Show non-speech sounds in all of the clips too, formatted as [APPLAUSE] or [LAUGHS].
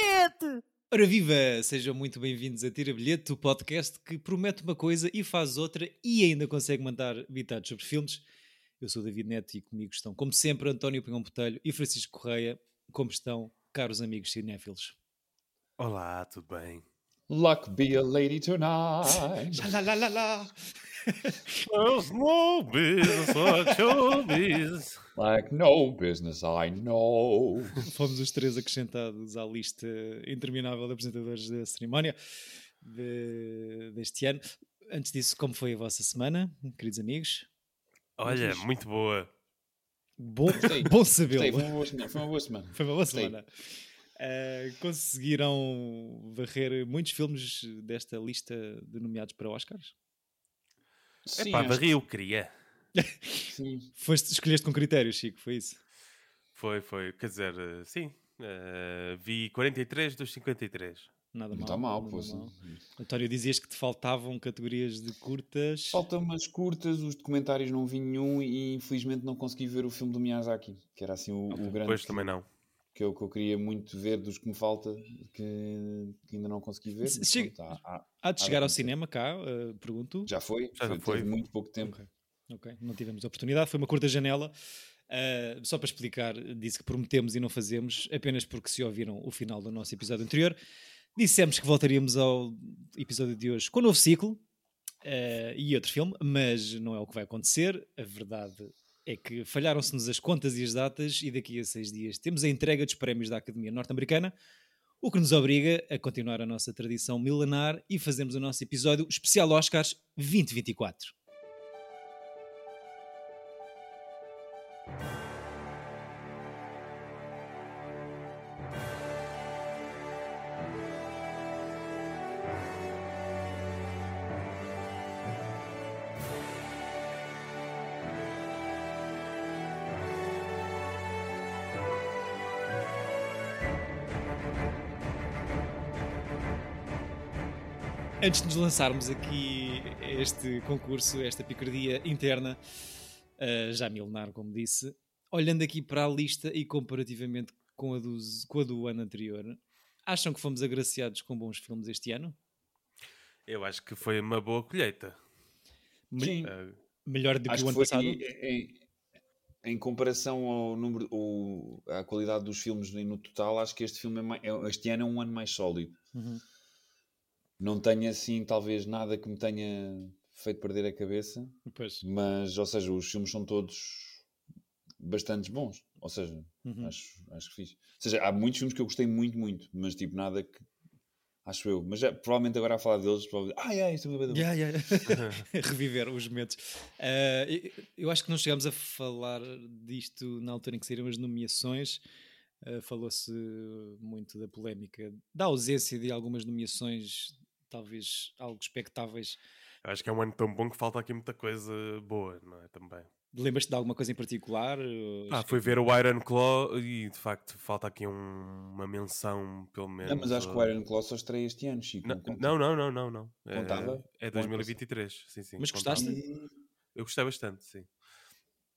bilhete! Ora viva! Sejam muito bem-vindos a Tira Bilhete, o podcast que promete uma coisa e faz outra e ainda consegue mandar bitados sobre filmes. Eu sou o David Neto e comigo estão, como sempre, António Pinhão Botelho e Francisco Correia. Como estão, caros amigos cinéfilos? Olá, tudo bem? Luck be a lady tonight. [LAUGHS] Xalalalala. There's no business like showbiz. like no business I know. Fomos os três acrescentados à lista interminável de apresentadores da cerimónia de- deste ano. Antes disso, como foi a vossa semana, queridos amigos? Olha, muito boa. Bom, Gostei. bom sabê-lo. foi uma boa semana. Foi uma boa semana. Uh, conseguiram varrer muitos filmes desta lista de nomeados para Oscars? Sim, Epá, varri eu queria. que [LAUGHS] sim. Foste, escolheste com critério, Chico, foi isso? Foi, foi. Quer dizer, eh, sim. eh, vi 43 dos 53. Nada mal. está mal, pô. mal. António, dizias que te faltavam categorias de curtas. Faltam umas curtas, os documentários não vi nenhum e infelizmente não consegui ver o filme do Miyazaki, que era assim o, o grande Depois que, também não. Que eu, que eu queria muito ver dos que me falta, que, que ainda não consegui ver. Chega- pronto, há- há- Há de há chegar ao acontecer. cinema cá, uh, pergunto. Já foi, Já foi, foi. teve muito pouco tempo. Ok, ok. Não tivemos oportunidade, foi uma curta janela. Uh, só para explicar, disse que prometemos e não fazemos, apenas porque se ouviram o final do nosso episódio anterior. Dissemos que voltaríamos ao episódio de hoje com um novo ciclo uh, e outro filme, mas não é o que vai acontecer. A verdade é que falharam-se-nos as contas e as datas, e daqui a seis dias temos a entrega dos prémios da Academia Norte-Americana, o que nos obriga a continuar a nossa tradição milenar e fazemos o nosso episódio especial Oscars 2024. Antes de nos lançarmos aqui a este concurso, esta picardia interna, uh, já milenar, como disse, olhando aqui para a lista e comparativamente com a, dos- com a do ano anterior, acham que fomos agraciados com bons filmes este ano? Eu acho que foi uma boa colheita. Me- Sim. Eh, melhor do que Acho o que ano foi passado? em, em comparação ao número, ou à qualidade dos filmes no total, acho que este filme é mai- é- este ano é um ano mais sólido. Uhum. Não tenho assim, talvez, nada que me tenha feito perder a cabeça, Pois. mas, ou seja, os filmes são todos bastante bons. Ou seja, Uhum. acho, acho que fiz. Ou seja, há muitos filmes que eu gostei muito, muito, mas tipo, nada que. Acho eu. Mas já, provavelmente agora a falar deles, provavelmente. Ah, é, isto é boa." Yeah, yeah. [LAUGHS] [LAUGHS] Reviver os momentos. Ah, eu- eu acho que não chegámos a falar disto na altura em que saíram as nomeações. Ah, Falou-se muito da polémica, da ausência de algumas nomeações, talvez algo expectáveis. eu acho que é um ano tão bom que falta aqui muita coisa boa, não é? Também. Lembras-te de alguma coisa em particular? Ah, fui ver o Iron Claw e de facto falta aqui um- uma menção, pelo menos. Não, mas acho que o uh, Iron Claw só estreia este ano, Chico. Não, não, não, não, não. não. É- Contava? É, 2023, sim, sim. Mas contava. gostaste? Eu gostei bastante, sim.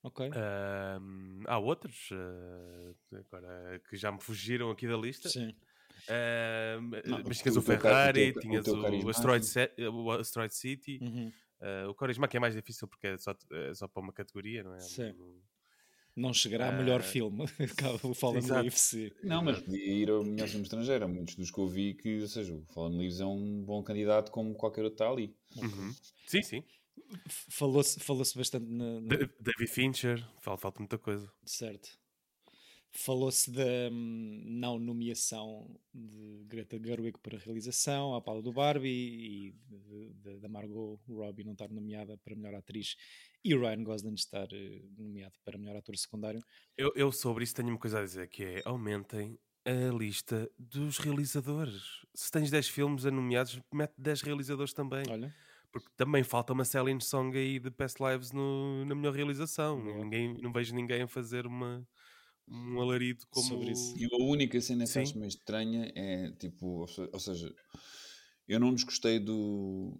Ok. Ahm, há outros ah, agora que já me fugiram aqui da lista. Sim. Ahm, Não, mas o tinhas o, o Ferrari, teu- o tinhas o, carisma, Asteroid, o Asteroid City, Uhum. ah, o Carisma que é mais difícil porque é só, é só para uma categoria, não é? Sim. Não chegará a melhor Ah, filme. [LAUGHS] o Fallen exato. UFC. Não, mas podia ir ao melhor filme estrangeiro. Há muitos dos que eu vi que, ou seja, o Fallen Leaves é um bom candidato como qualquer outro está ali. Uhum. Sim, sim. Falou-se falou bastante na, na- Da- David Fincher, falta, falta muita coisa. Certo. Falou-se da hum, não nomeação de Greta Gerwig para realização, à pala do Barbie e de- de- da Margot Robbie não estar nomeada para melhor atriz e o Ryan Gosling estar eh, nomeado para melhor ator secundário. Eu, eu sobre isso tenho uma coisa a dizer, que é aumentem a lista dos realizadores. Se tens 10 filmes nomeados, mete 10 realizadores também. Olha, Porque também falta uma Selling Song aí de Past Lives no- na melhor realização. Ninguém, não vejo ninguém a fazer uma, um alarido como... Sobre isso. E a única cena que acho meio estranha é tipo, ou seja, eu não desgostei do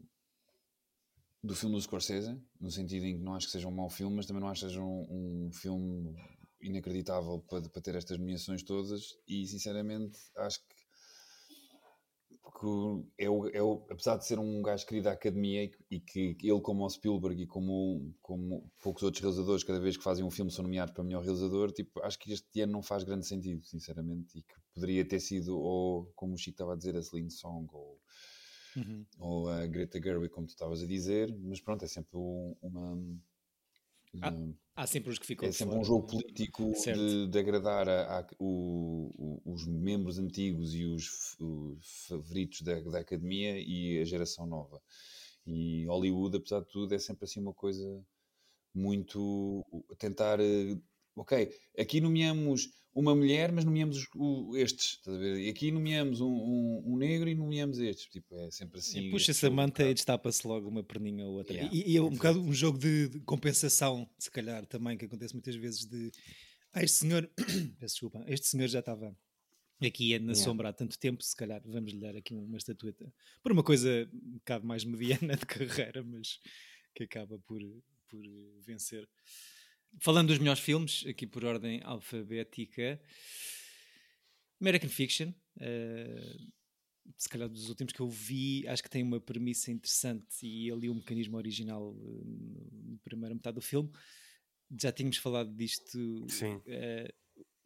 do filme do Scorsese, no sentido em que não acho que seja um mau filme, mas também não acho que seja um, um filme inacreditável para, para ter estas nomeações todas e sinceramente acho que é o, é o, apesar de ser um gajo querido da academia e que, ele, como o Spielberg e como, como poucos outros realizadores, cada vez que fazem um filme são nomeados para melhor realizador, tipo, acho que este ano não faz grande sentido, sinceramente, e que poderia ter sido, ou como o Chico estava a dizer, a Celine Song, ou, uhum. ou a Greta Gerwig, como tu estavas a dizer, mas pronto, é sempre uma Há, há, sempre os que ficam É sempre um jogo político de, de, agradar a, a o, o, os membros antigos e os, os favoritos da, da, academia e a geração nova. E Hollywood, apesar de tudo, é sempre assim uma coisa muito tentar eh, ok, aqui nomeamos uma mulher, mas nomeamos o, estes, estás a ver? E aqui nomeamos um, um, um, negro e nomeamos estes. Tipo, é sempre assim. Puxa-se a manta e destapa-se logo uma perninha ou outra. Yeah. E, e, é um bocado um jogo de, de, compensação, se calhar, também, que acontece muitas vezes de. Ah, este senhor, [COUGHS] peço desculpa, este senhor já estava aqui na yeah. sombra há tanto tempo, se calhar vamos lhe dar aqui uma estatueta por uma coisa um bocado mais [LAUGHS] mediana de carreira, mas que acaba por, por vencer. Falando dos melhores filmes, aqui por ordem alfabética, American Fiction, uh, se calhar dos últimos que eu vi, acho que tem uma premissa interessante e ali o mecanismo original uh, na primeira metade do filme. Já tínhamos falado disto. Sim. Uh,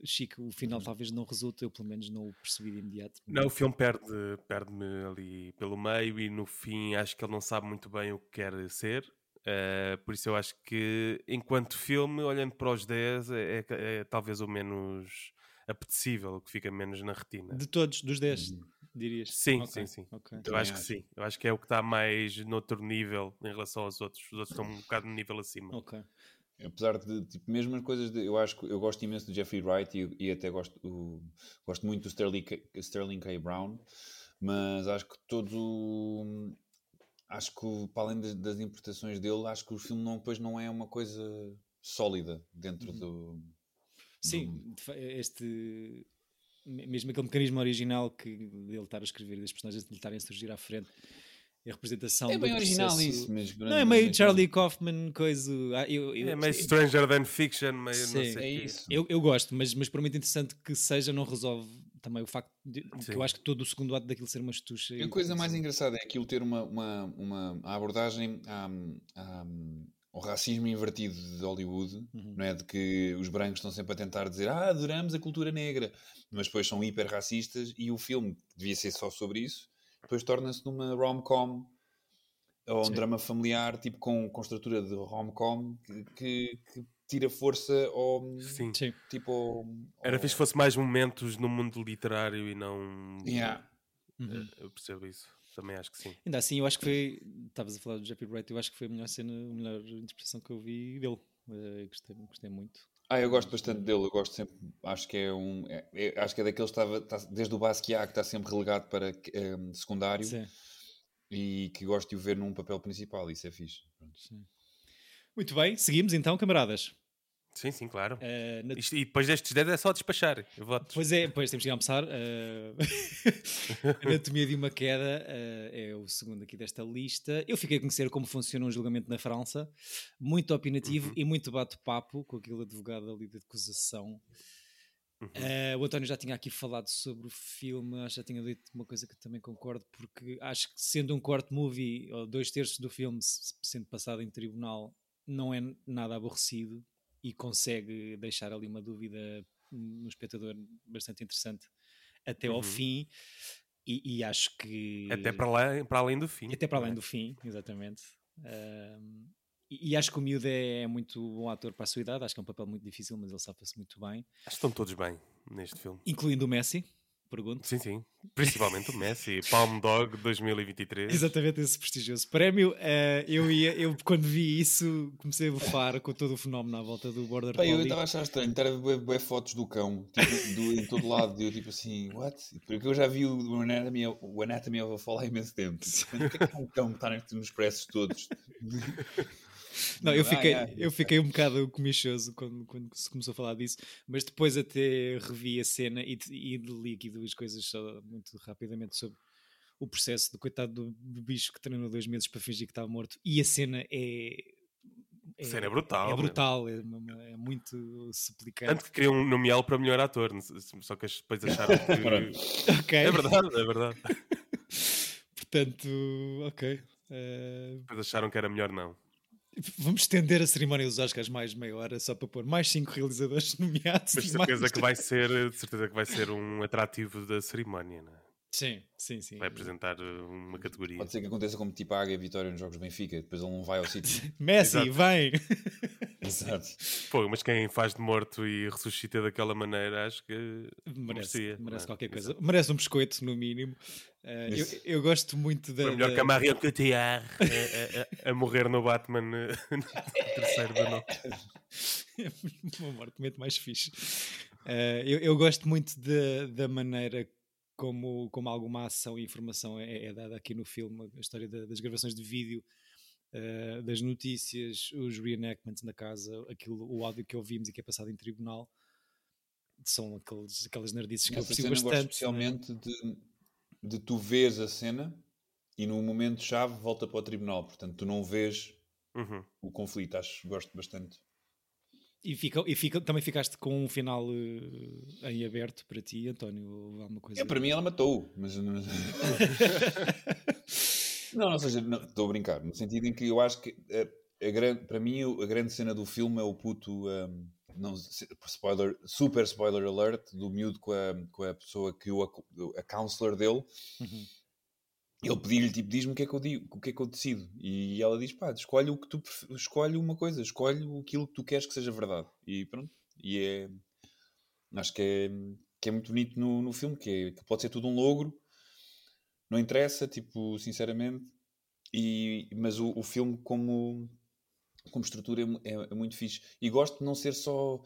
Chico, o final talvez não resulte, eu pelo menos não o percebi de imediato. Não, o filme perde-me perde ali pelo meio e no fim acho que ele não sabe muito bem o que quer ser. Uh, por isso eu acho que, enquanto filme, olhando para os 10, é, é, é talvez o menos apetecível, o que fica menos na retina. De todos, dos 10, uhum. dirias? Sim, okay. sim, sim. Okay. Eu acho que sim. Eu acho que é o que está mais noutro nível em relação aos outros. Os outros estão um bocado no nível acima. Ok. Apesar de, tipo, mesmo as coisas, de, eu acho que eu gosto imenso do Jeffrey Wright e, e até gosto, o, gosto muito do Sterling, Sterling K. Brown, mas acho que todo acho que para além das, das, interpretações dele, acho que o filme não, depois não é uma coisa sólida dentro uhum. do. Sim, do... este. Mesmo aquele mecanismo original que dele estar a escrever das personagens de lhe estarem a surgir à frente a representação é bem original processo... isso mas não é meio Charlie Kaufman coisa ah, eu, eu, é meio Stranger Than Fiction meio Sim, não sei é isso. Eu, eu gosto mas, mas por muito interessante que seja não resolve também o facto de que eu acho que todo o segundo ato daquilo ser uma estucha. A coisa mais engraçada é aquilo ter uma, uma, uma abordagem à, à, ao racismo invertido de Hollywood, uhum. não é? De que os brancos estão sempre a tentar dizer ah, adoramos a cultura negra, mas depois são hiper racistas e o filme devia ser só sobre isso, depois torna-se numa rom-com ou um Sim. drama familiar, tipo com, com estrutura de rom-com que, que, que tira força ao. Sim. Sim. Tipo, ao, Era fixe que fosse mais momentos no mundo literário e não. Yeah. Uhum. Eu percebo isso. Também acho que sim. Ainda assim, eu acho que foi. Estavas a falar do Jeffrey Wright, eu acho que foi a melhor cena, a melhor interpretação que eu vi dele. Uh, gostei, gostei muito. Ah, eu gosto bastante dele, eu gosto sempre, acho que é um, é, é, acho que é daqueles que estava, está, desde o Basquiat que está sempre relegado para um, secundário Sim. e que gosto de o ver num papel principal, isso é fixe. Sim. Muito bem, seguimos então, camaradas. Sim, sim, claro. Uh, na... Isto, e depois destes 10 é só despachar. Pois é, depois temos que almoçar. Uh... [LAUGHS] Anatomia de uma queda uh, é o segundo aqui desta lista. Eu fiquei a conhecer como funciona um julgamento na França. Muito opinativo uhum. e muito bate-papo com aquele advogado ali de acusação. Uhum. Uh, o António já tinha aqui falado sobre o filme, acho que já tinha dito uma coisa que também concordo, porque acho que sendo um court movie, ou dois terços do filme sendo passado em tribunal, não é nada aborrecido e consegue deixar ali uma dúvida no espectador bastante interessante até uhum. ao fim. E, e, acho que. Até para, lá, para além do fim. Até para além é? do fim, exatamente. Um, e, e, acho que o miúdo é, é, muito bom ator para a sua idade. Acho que é um papel muito difícil, mas ele safa-se muito bem. Acho que estão todos bem neste filme. Incluindo o Messi pergunto. Sim, sim. Principalmente o Messi, Palm Dog [LAUGHS] 2023. Exatamente esse prestigioso prémio. Uh, eu, ia, eu, quando vi isso, comecei a bufar com todo o fenómeno à volta do Border Collie. Eu estava a achar estranho, estar a ver fotos do cão tipo, do, em todo lado. E eu, tipo assim, what? Porque eu já vi o Anatomy, o Anatomy of a Fall há imenso tempo. [LAUGHS] O que é que é um cão que está nos preços todos? [LAUGHS] Não, eu fiquei, eu fiquei um bocado comichoso quando, quando se começou a falar disso, mas depois até revi a cena e, e li aqui duas coisas só muito rapidamente sobre o processo do coitado do, do bicho que treinou dois meses para fingir que estava morto e a cena é é, cena é brutal. É brutal, é, é, muito suplicante. Tanto que queriam nomeá-lo para melhor ator, só que depois acharam [LAUGHS] que. okay. É verdade, é verdade. [LAUGHS] Portanto, ok. Uh... Depois acharam que era melhor não. Vamos estender a cerimónia dos Oscars mais meia hora só para pôr mais cinco realizadores [LAUGHS] nomeados. Mas certeza mais... que vai ser, certeza que vai ser um atrativo da cerimónia, não é? Sim, sim, sim. Vai apresentar uh, uma categoria. Pode ser que aconteça como tipo a Águia Vitória nos Jogos Benfica, depois ele não vai ao sítio. [LAUGHS] Messi, Exato. vem! [LAUGHS] Exato. Pô, mas quem faz de morto e ressuscita daquela maneira, acho que merece, merecia, merece é? qualquer coisa. Exato. Merece um biscoito, no mínimo. Uh, eu, eu, gosto muito da. Foi melhor da... que a Marion Cotillard a, a, a, morrer no Batman [LAUGHS] no terceiro da noite. É uma morte muito mais fixe. Uh, eu, eu, gosto muito da, da maneira como, como alguma ação e informação é, é dada aqui no filme, a história da, das gravações de vídeo, uh, das notícias, os reenactments na casa, aquilo, o áudio que ouvimos e que é passado em tribunal, são aqueles, aquelas nerdices que eu percebo bastante. Gosto é? especialmente né? de, de tu vês a cena e no momento-chave volta para o tribunal, portanto tu não vês uhum. o conflito, acho gosto bastante. E, fica, e fica, também ficaste com um final uh, em aberto para ti, António? Ou alguma coisa? É, para mim ela matou, mas. [LAUGHS] não, não seja, estou a brincar, no sentido em que eu acho que a, a grande, para mim a grande cena do filme é o puto. Um, não, spoiler, super spoiler alert do miúdo com a, com a pessoa que o a counselor dele uhum ele pediu-lhe tipo, diz-me o que é que eu digo, o que é que eu decido. E ela diz, pá, escolhe o que tu escolhe uma coisa, escolhe aquilo que tu queres que seja verdade. E pronto. E é acho que é, que é muito bonito no, no filme, que, é, que pode ser tudo um logro, não interessa, tipo, sinceramente. E, mas o, o filme como, como estrutura é, é, é, muito fixe. E gosto de não ser só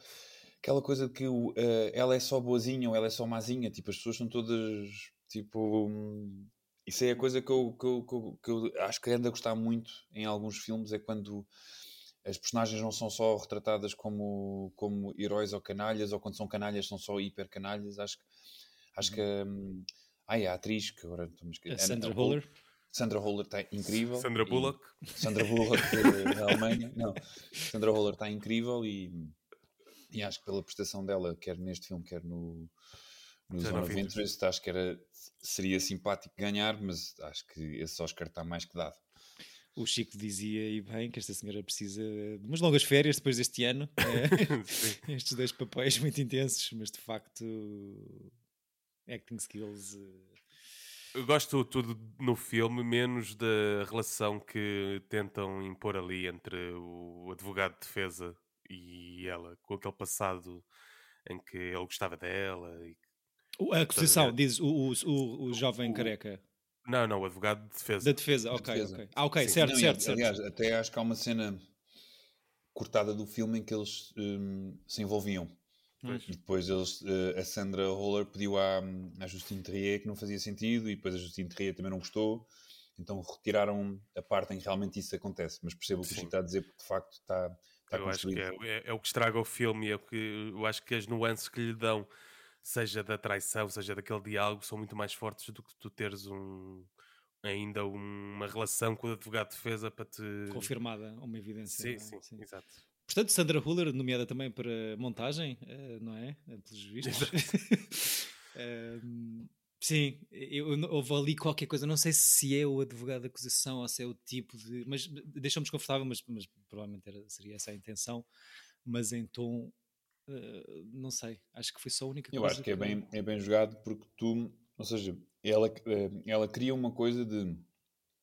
aquela coisa de que uh, ela é só boazinha ou ela é só mazinha. Tipo, as pessoas são todas tipo isso é a coisa que eu, que eu, que eu, que eu acho que ando a gostar muito em alguns filmes, é quando as personagens não são só retratadas como, como heróis ou canalhas, ou quando são canalhas são só hiper canalhas. Acho, acho uhum. que. Hum, ai, a atriz, que agora estamos a Sandra Huller. Sandra Huller está incrível. Sandra Bullock. Sandra Bullock da Alemanha. [LAUGHS] Não, Sandra Huller está incrível e, e acho que pela prestação dela, quer neste filme, quer no, no Zone of Interest, acho que era, seria simpático ganhar, mas acho que esse Oscar está mais que dado. O Chico dizia e bem que esta senhora precisa de umas longas férias depois deste ano. [LAUGHS] É, [LAUGHS] estes dois papéis muito intensos, mas de facto, acting skills. Eh, Eu gosto tudo no filme, menos da relação que tentam impor ali entre o advogado de defesa e ela, com aquele passado em que ele gostava dela e a acusação, diz o, o, o, o jovem o, careca. Não, não, o advogado de defesa. Da defesa, ok, defesa. ok. Ah, ok, Sim. certo, não, certo, certo. Aliás, até acho que há uma cena cortada do filme em que eles um, se envolviam. Pois. E depois eles, uh, a Sandra Roller pediu à, à Justine Trier que não fazia sentido e depois a Justine Trier também não gostou. Então retiraram a parte em que realmente isso acontece. Mas percebo o que o Chico está a dizer porque de facto está, está eu acho que é, é, é, o que estraga o filme e é o que eu acho que as nuances que lhe dão seja da traição, seja daquele diálogo, são muito mais fortes do que tu teres um, ainda uma relação com o advogado de defesa para te. Confirmada, uma evidência. Sim, é? sim, sim, exato. Portanto, Sandra Huller, nomeada também para montagem, eh, não é? Eh, pelos vistos. um, [LAUGHS] sim, eu, houve ali qualquer coisa, não sei se é o advogado de acusação ou se é o tipo de. Mas deixou-me desconfortável, mas, mas provavelmente era, seria essa a intenção. Mas em tom Uh, não sei, acho que foi só a única eu coisa. Eu acho que, que é, bem, é bem jogado porque tu, ou seja, ela, uh, ela cria uma coisa de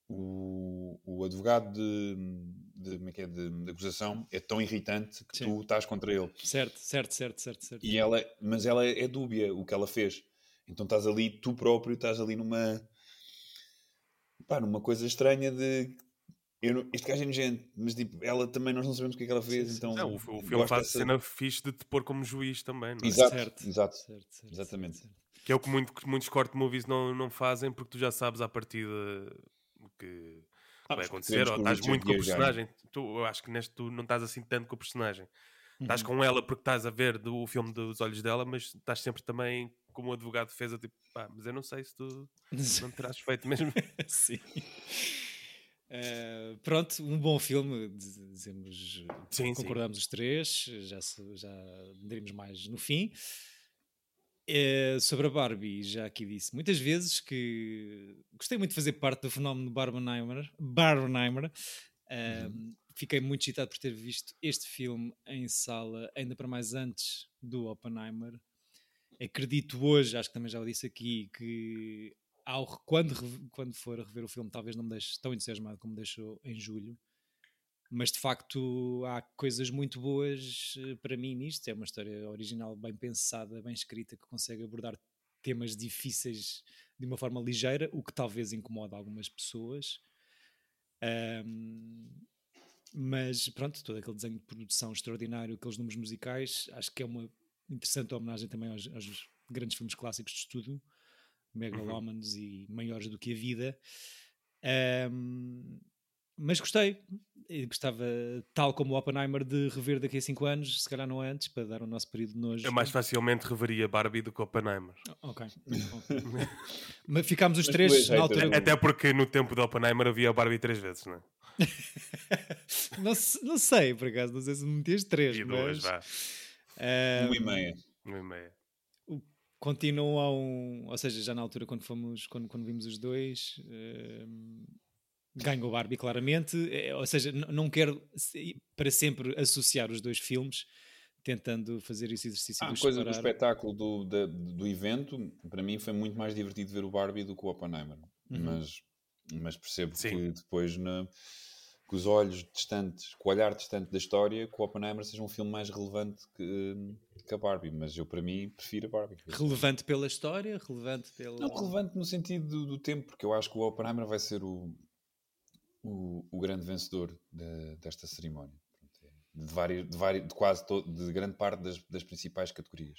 o, o advogado de, de, como é que é, de, de acusação é tão irritante que Sim. tu estás contra ele. Certo, certo, certo, certo, certo. E ela, mas ela é dúbia o que ela fez. Então estás ali, tu próprio estás ali numa pá, numa coisa estranha de eu, este gajo é nojento, mas tipo, ela também nós não sabemos o que é que ela fez. Então, não, o, o filme faz dessa... cena fixe de te pôr como juiz também. Não é? Exato, certo. exato. Certo, certo, Exatamente. Certo, que é o que muito, muitos court movies não, não fazem porque tu já sabes à partida o que ah, vai acontecer, ou estás muito com o personagem. Tu, eu acho que neste tu não estás assim tanto com o personagem. Uhum. Estás com ela porque estás a ver do, o filme dos olhos dela, mas estás sempre também como advogado de defesa, tipo, pá, mas eu não sei se tu [LAUGHS] não terás feito mesmo. Sim. [LAUGHS] Uh, pronto, um bom filme, dizemos, sim, concordamos sim. os três, já, já diremos mais no fim. É, sobre a Barbie, já aqui disse muitas vezes que gostei muito de fazer parte do fenómeno Barbenheimer. Barbenheimer. Uhum. Fiquei muito excitado por ter visto este filme em sala, ainda para mais antes do Oppenheimer. Acredito hoje, acho que também já o disse aqui, que ao, quando, quando for a rever o filme, talvez não me deixe tão entusiasmado como me deixou em julho. Mas de facto há coisas muito boas eh, para mim nisto. É uma história original, bem pensada, bem escrita, que consegue abordar temas difíceis de uma forma ligeira, o que talvez incomoda algumas pessoas. Um, mas pronto, todo aquele desenho de produção extraordinário, aqueles números musicais, acho que é uma interessante homenagem também aos, aos grandes filmes clássicos de estudo megalómanos uhum. e maiores do que a vida. Um, mas gostei. E gostava, tal como o Oppenheimer, de rever daqui a 5 anos, se calhar não antes, para dar o nosso período de nojo. Eu mais facilmente reveria Barbie do que Oppenheimer. Ok. [LAUGHS] mas ficámos os mas três na altura. Até porque no tempo do Oppenheimer havia a Barbie três vezes, não é? [LAUGHS] não, não sei, por acaso, não sei se me metias três. E duas, mas... vá. Um, e meia. Um e meia continuam, ou seja, já na altura quando fomos, quando, quando vimos os dois, uh, ganhou Barbie claramente, é, ou seja, não quero para sempre associar os dois filmes, tentando fazer esse exercício ah, de coisa do espetáculo do, do, do, evento, para mim foi muito mais divertido ver o Barbie do que o Oppenheimer, uhum. mas, mas percebo Sim. que depois na que os olhos distantes, com o olhar distante da história, que o Oppenheimer seja um filme mais relevante que, que a Barbie. Mas eu, para mim, prefiro a Barbie. Relevante pela história? Relevante pelo. Não, relevante no sentido do, do tempo, porque eu acho que o Oppenheimer vai ser o, o, o grande vencedor de, desta cerimónia. De, várias, de, várias, de quase todo, de grande parte das, das principais categorias.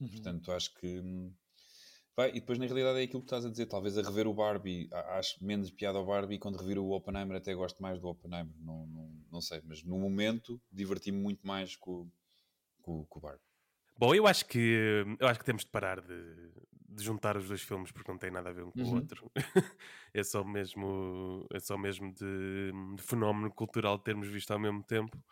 Uhum. Portanto, acho que e depois na realidade é aquilo que estás a dizer. Talvez a rever o Barbie, acho menos piada ao Barbie, e quando rever o Oppenheimer até gosto mais do Oppenheimer. Não, não, não sei, mas no momento diverti-me muito mais com, com, com, o Barbie. Bom, eu acho que eu acho que temos de parar de, de juntar os dois filmes porque não tem nada a ver um com uhum. o outro. [LAUGHS] é só mesmo, é só mesmo de, de fenómeno cultural termos visto ao mesmo tempo.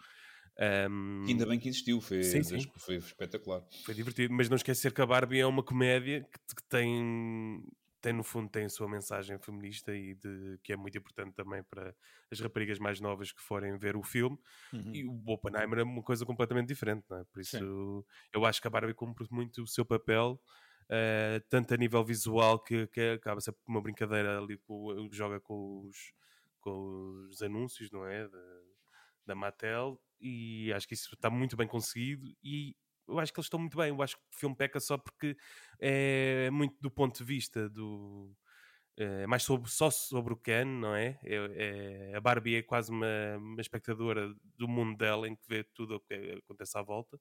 Um... Ainda bem que existiu, foi, sim, sim. foi espetacular. Foi divertido, mas não esquecer que a Barbie é uma comédia que, que tem, tem, no fundo, tem a sua mensagem feminista e de, que é muito importante também para as raparigas mais novas que forem ver o filme. Uhum. E o Oppenheimer é uma coisa completamente diferente, não é? Por isso sim. eu acho que a Barbie cumpre muito o seu papel. Uh, tanto a nível visual que, que acaba sempre uma brincadeira ali com, joga com os, com os anúncios, não é? Da, da Mattel e acho que isso está muito bem conseguido e eu acho que eles estão muito bem. Eu acho que o filme peca só porque é muito do ponto de vista do. É mais sobre, só sobre o Ken, não é? é, é a Barbie é quase uma, uma, espectadora do mundo dela em que vê tudo o que acontece à volta.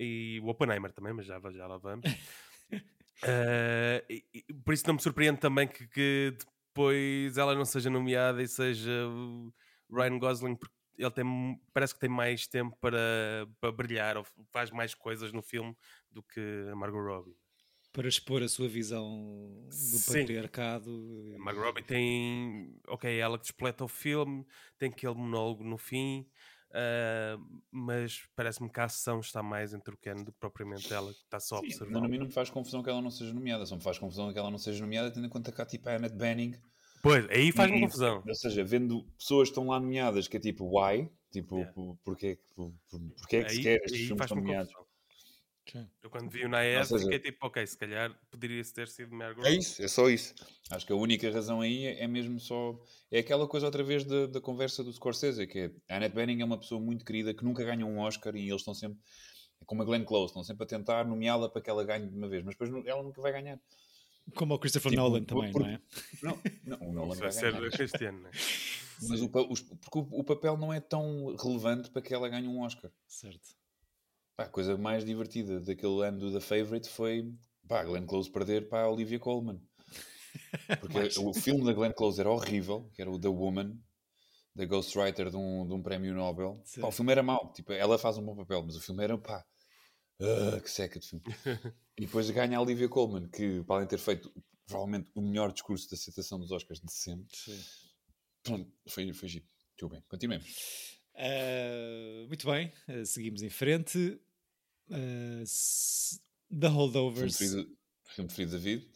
E o Oppenheimer também, mas já, já lá vamos. uh, [LAUGHS] e, e, por isso não me surpreende também que, que, depois ela não seja nomeada e seja o Ryan Gosling, porque ele tem, parece que tem mais tempo para, para brilhar, ou faz mais coisas no filme do que a Margot Robbie. Para expor a sua visão do Sim. patriarcado. A Margot Robbie tem, ok, é ela que despleta o filme, tem aquele monólogo no fim, uh, mas parece-me que a ação está mais entre o Ken do que propriamente ela, que está só a observar. Mas a mim não me faz confusão que ela não seja nomeada, só me faz confusão que ela não seja nomeada, tendo em conta que há tipo a Annette Bening Pois, aí faz-me confusão. Ou seja, vendo pessoas que estão lá nomeadas que é tipo, why? Tipo, yeah. porquê, por, porquê é que aí, se quer estes filmes estão nomeados? Eu quando vi o Naed fiquei tipo, ok, se calhar poderia ter sido Margot É isso, é só isso. Acho que a única razão aí é mesmo só. É aquela coisa outra vez da, da conversa do Scorsese, que é a Annette Bening é uma pessoa muito querida que nunca ganha um Oscar e eles estão sempre. É como a Glenn Close, estão sempre a tentar nomeá-la para que ela ganhe de uma vez, mas depois ela nunca vai ganhar. Como o Christopher tipo, Nolan também, por, não é? Não, não o Nolan vai, vai ser cristiano, não é? Mas o, o, porque o, o, papel não é tão relevante para que ela ganhe um Oscar. Certo. Pá, a coisa mais divertida daquele ano do The Favourite foi pá, Glenn Close perder para a Olivia Colman. Porque o filme da Glenn Close era horrível, que era o The Woman, da Ghostwriter de um, de um prémio Nobel. Pá, o filme era mau, tipo, ela faz um bom papel, mas o filme era pá, uh, que seca de filme. [LAUGHS] E depois ganha a Olivia Colman, que para além de ter feito provavelmente o melhor discurso de aceitação dos Oscars de sempre, Sim. pronto, foi, foi giro. Tudo bem, continuemos. Uh, muito bem, uh, seguimos em frente. Uh. The Holdovers. Filme preferido, da vida.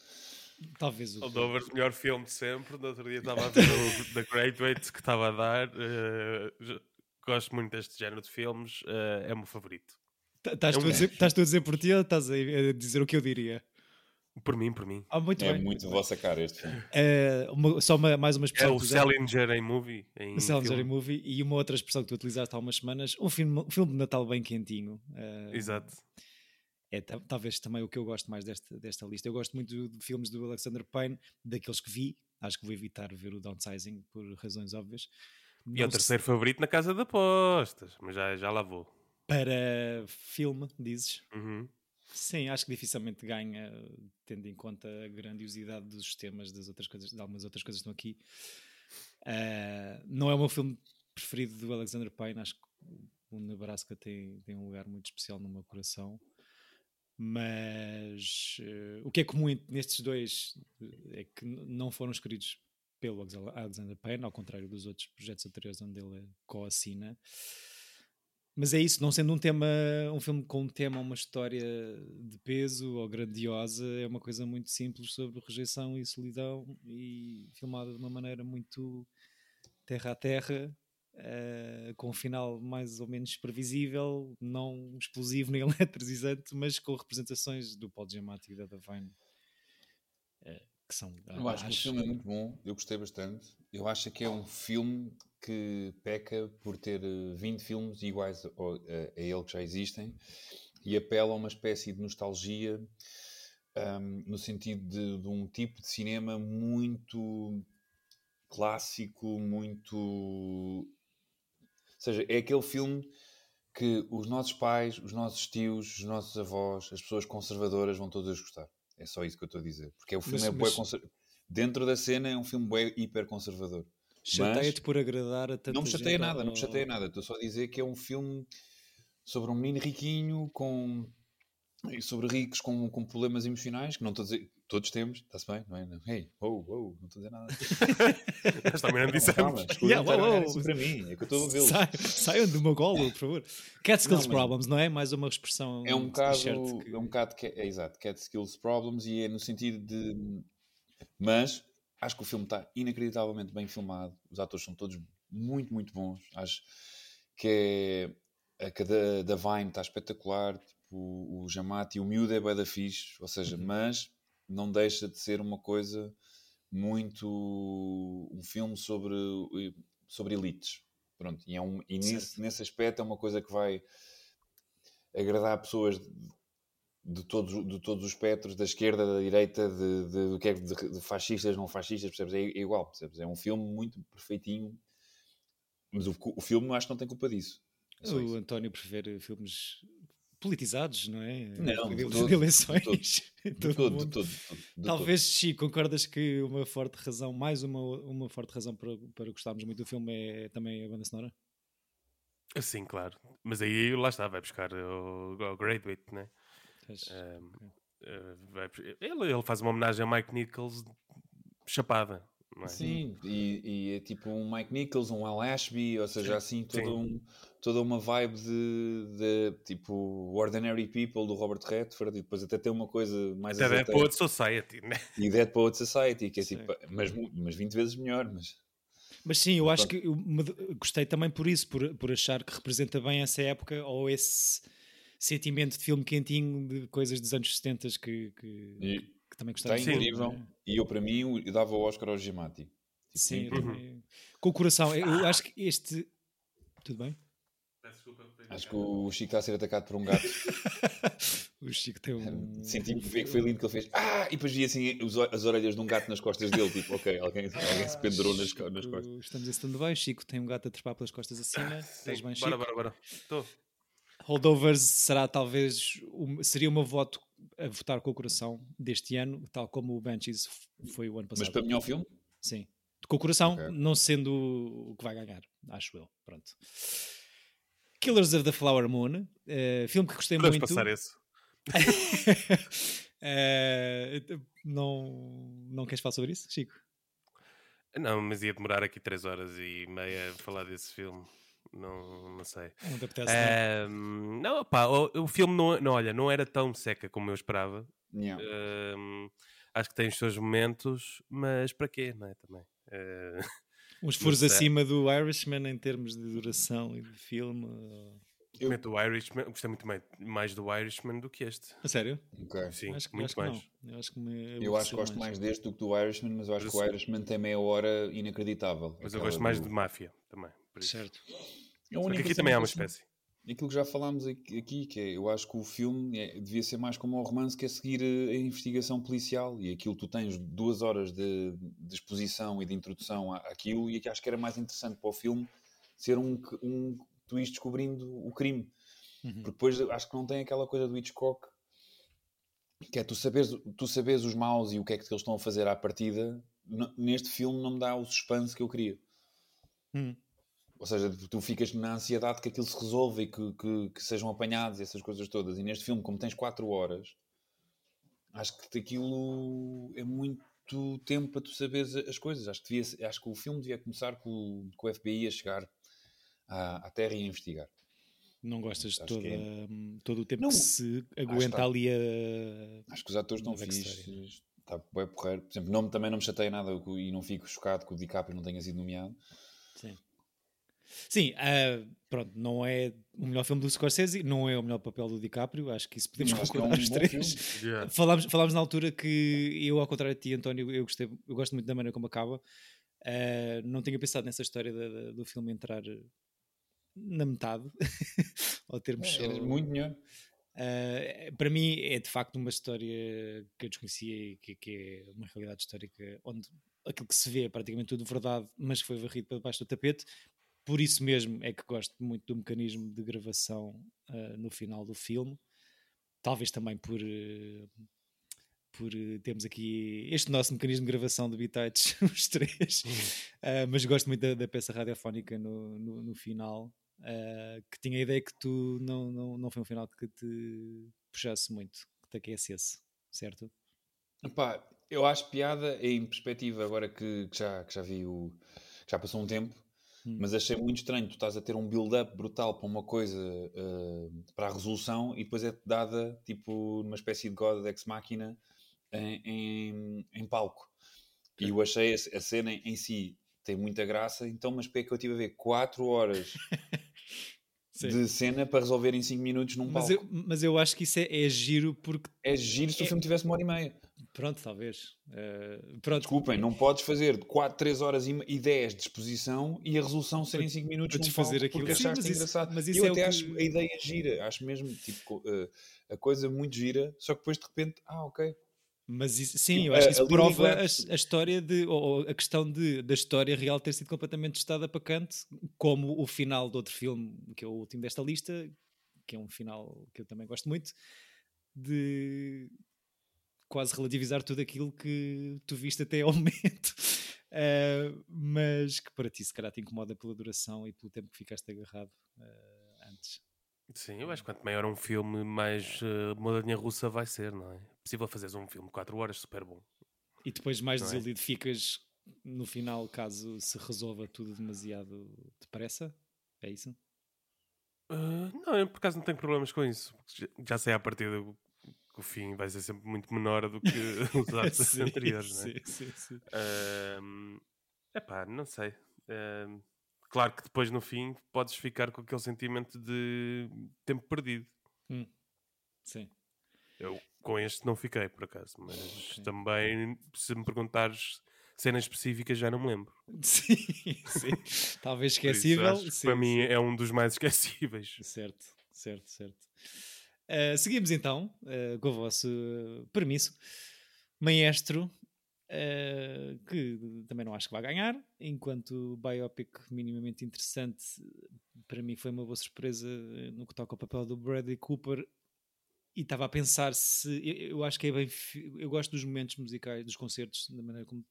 Talvez o. Holdovers, melhor filme de sempre. No outro dia estava a ver o [LAUGHS] The Great Weight que estava a dar. Uh, gosto muito deste género de filmes. Uh, é o meu favorito. Estás tu, a dizer por ti ou estás a dizer o que eu diria? Por mim, por mim. Ah, muito é bem. muito vossa cara este filme. É, uma, só uma, mais uma expressão. É o Salinger em movie. Em o Salinger em movie e uma outra expressão que tu utilizaste há umas semanas. Um filme, um filme de Natal bem quentinho. Uh, Exato. É talvez também o que eu gosto mais desta, desta lista. Eu gosto muito de filmes do Alexander Payne, daqueles que vi. Acho que vou evitar ver o Downsizing por razões óbvias. Não e é o terceiro se... favorito na casa de apostas, mas já, já lá vou. Para filme, dizes? Uhum. Sim, acho que dificilmente ganha, tendo em conta a grandiosidade dos temas das outras coisas, de algumas outras coisas que estão aqui. Uh, não é o meu filme preferido do Alexander Payne, acho que o Nebraska tem, tem um lugar muito especial no meu coração. Mas uh, o que é comum nestes dois é que não foram escolhidos pelo Alexander Payne, ao contrário dos outros projetos anteriores onde ele co-assina. Mas é isso, não sendo um tema, um filme com um tema, uma história de peso ou grandiosa, é uma coisa muito simples sobre rejeição e solidão e filmada de uma maneira muito terra a terra, uh, com um final mais ou menos previsível, não explosivo [LAUGHS] nem eletrizante, mas com representações do Paul Giamatti e da Divine. Uh, que são, eu acho, acho que o filme é muito bom, eu gostei bastante. Eu acho que é um filme que peca por ter 20 eh, filmes iguais a, a, ele que já existem e apela a uma espécie de nostalgia um, no sentido de, de, um tipo de cinema muito clássico, muito. Ou seja, é aquele filme que os nossos pais, os nossos tios, os nossos avós, as pessoas conservadoras vão todas gostar. É só isso que eu estou a dizer. Porque é o filme mas, é mas... Conser... Dentro da cena é um filme hiper conservador. Chateia-te por agradar a tanta Não me chateia nada, ou... não me chateia nada. Estou só a dizer que é um filme sobre um menino riquinho com sobre ricos com, com problemas emocionais, que não estou a dizer, todos temos, está-se bem, não é? Não. Hey, oh, oh, não estou a dizer nada. [LAUGHS] Mas também não dissemos. Yeah, oh, oh. isso para mim, é que eu estou a vê-lo. Saiam do meu colo, por favor. Cat Skills não, Problems, não é? Mais uma expressão. É um bocado, que... é um bocado, é, exato, Cat Skills Problems e é no sentido de. Mas acho que o filme está inacreditavelmente bem filmado, os atores são todos muito, muito bons. Acho que é. A da, da Vine está espetacular, tipo, o, o Jamati, o miúdo é bem da fixe, ou seja, uhum. mas não deixa de ser uma coisa muito um filme sobre, sobre elites. Pronto, e, é um, e nesse, nesse aspecto é uma coisa que vai agradar pessoas de, de todos, de todos os espectros, da esquerda, da direita, de, de, de, é de, de fascistas, não fascistas, percebes? É, é, igual, percebes? É um filme muito perfeitinho, mas o, o filme acho que não tem culpa disso. É o António prefere filmes politizados, não é? Não, de, todo, de eleições. [LAUGHS] De todo, de todo, de todo, Talvez, sim, concordas que uma forte razão, mais uma, uma forte razão para, para gostarmos muito do filme é também a banda sonora? Sim, claro. Mas aí lá está, vai buscar o, o Graduate, né? Um, okay. uh, ele, ele faz uma homenagem a Mike Nichols chapada. É? Sim, e, e, é tipo um Mike Nichols, um Al Ashby, ou seja, assim todo um, toda uma vibe de, de, tipo Ordinary People do Robert Redford e depois até tem uma coisa mais até Dead Poet Society, né? E Dead Poet Society, que é tipo, mas, mas 20 vezes melhor, mas... Mas sim, eu acho que eu gostei também por isso, por, por achar que representa bem essa época ou esse sentimento de filme quentinho de coisas dos anos 70 que, que, e, que também gostava. Está incrível. Né? E eu, para mim, eu dava o Oscar ao Gemati. Tipo, sim, uhum. com o coração. Eu acho que este. Tudo bem? Acho que o Chico está a ser atacado por um gato. [LAUGHS] o Chico tem um. Senti que foi lindo que ele fez. Ah! E depois vi assim as orelhas de um gato nas costas dele. Tipo, ok, alguém, alguém se pendurou nas, nas costas. Estamos em stand-by. Chico tem um gato a trepar pelas costas acima. Sim, bem, Chico? Bora, bora, bora. Estou. Holdovers será talvez. seria o meu voto a votar com o coração deste ano, tal como o Banshees foi o ano passado. Mas para melhor filme? Sim. Com o coração, okay. não sendo o que vai ganhar, acho eu. Pronto. Killers of the Flower Moon, uh, filme que gostei Podemos muito. passar esse. uh, [LAUGHS] não, não queres falar sobre isso, Chico? Não, mas ia demorar aqui 3 horas e meia a falar desse filme. Não, não sei. Não te apetece, uh, não? não, pá, o, o filme não, não, olha, não era tão seca como eu esperava. Yeah. Uh, acho que tem os seus momentos, mas para quê, não é? Também. Uh, Uns furos acima do Irishman em termos de duração e de filme. Eu... Do Irishman, gostei muito mais do Irishman do que este. A sério? Okay. Sim, acho, muito acho mais. Eu acho que, me eu acho que gosto mais. mais deste do que do Irishman, mas eu acho mas que o Irishman tem meia hora inacreditável. Mas eu gosto mais do... de máfia também. Certo. É Porque aqui também há uma espécie. Aquilo que já falámos aqui, que é, eu acho que o filme é, devia ser mais como um romance que é seguir a, a investigação policial e aquilo tu tens duas horas de, de exposição e de introdução àquilo e acho que era mais interessante para o filme ser um, um twist descobrindo o crime. Uhum. Porque depois acho que não tem aquela coisa do Hitchcock que é tu saberes, tu saberes os maus e o que é que eles estão a fazer à partida. Neste filme não me dá o suspense que eu queria. Uhum. Ou seja, tu ficas na ansiedade que aquilo se resolva e que, que, que sejam apanhados, essas coisas todas. E neste filme, como tens 4 horas, acho que aquilo é muito tempo para tu saberes as coisas. Acho que, devia, acho que o filme devia começar com, com o FBI a chegar à, à Terra e a investigar. Não gostas de toda, é... todo o tempo não, que se aguenta ali a. Acho que os atores estão fixos. Está bem porreiro. Por exemplo, não, também não me chateia nada e não fico chocado que o DiCaprio não tenha sido nomeado. Sim. Sim, uh, pronto, não é o melhor filme do Scorsese, não é o melhor papel do DiCaprio, acho que isso podemos não, concordar é um os três. Yeah. Falámos, falámos na altura que eu, ao contrário de ti, António, eu, gostei, eu gosto muito da maneira como acaba. Uh, não tinha pensado nessa história de, de, do filme entrar na metade, [LAUGHS] ao termos é, só... muito melhor. Uh, para mim é de facto uma história que eu desconhecia e que, que, é uma realidade histórica onde aquilo que se vê é praticamente tudo verdade, mas foi varrido para debaixo do tapete por isso mesmo é que gosto muito do mecanismo de gravação uh, no final do filme. Talvez também por, uh, por uh, termos aqui este nosso mecanismo de gravação de bitites, [LAUGHS] os três. Uhum. mas gosto muito da, da peça radiofónica no, no, no final. que tinha a ideia que tu não, não, não foi um final que te puxasse muito, que te aquecesse, certo? Epá, eu acho piada em perspectiva agora que, que já, que já vi o. Que já passou um tempo Hum. Mas achei muito estranho, tu estás a ter um build-up brutal para uma coisa, uh, para a resolução, e depois é dada tipo numa espécie de God ex machina em, em, em palco. E eu achei a, a, cena em si tem muita graça, então, mas porque é que eu estive a ver 4 horas [LAUGHS] de cena para resolver em 5 minutos num mas palco? Eu, mas eu acho que isso é, é giro porque. É giro se é... o filme tivesse uma hora e meia. Pronto, talvez. Uh, pronto. Desculpem, não podes fazer 4, 3 horas e 10 de exposição e a resolução ser em 5 minutos para fazer aquilo porque achaste mas engraçado. Isso, mas isso eu é até que... acho a ideia gira, acho mesmo tipo, uh, a coisa muito gira, só que depois de repente, ah, ok. Mas isso, sim, tipo, eu acho que isso prova a, a, história de, ou a questão de, da história real ter sido completamente estada para canto, como o final do outro filme, que é o último desta lista, que é um final que eu também gosto muito, de quase relativizar tudo aquilo que tu viste até ao [LAUGHS] momento, uh, mas que para ti se calhar te incomoda pela duração e pelo tempo que ficaste agarrado uh, antes. Sim, eu acho que quanto maior um filme, mais uh, modernha russa vai ser, não é? é possível fazeres um filme de 4 horas super bom. E depois mais não é? desiludido é? ficas no final, caso se resolva tudo demasiado depressa? É isso? Uh, não, eu por acaso não tenho problemas com isso. Já sei a partir do o fim vai ser sempre muito menor do que [LAUGHS] os [LAUGHS] atos sim, anteriores, não é? Sim, sim, sim. Uh, epá, não sei. Uh, claro que depois no fim podes ficar com aquele sentimento de tempo perdido. Hum. Sim. Eu com este não fiquei, por acaso, mas sim. também, se me perguntares cenas específicas, já não me lembro. [LAUGHS] Sim, sim. Talvez esquecível. Isso, sim, para sim. mim é um dos mais esquecíveis. Certo, certo, certo. Uh, seguimos então uh, com o vosso permisso. Maestro, uh, que também não acho que vai ganhar, enquanto biopic minimamente interessante, para mim foi uma boa surpresa no que toca ao papel do Bradley Cooper. E estava a pensar se. Eu, eu acho que é bem. Eu gosto dos momentos musicais, dos concertos, da maneira como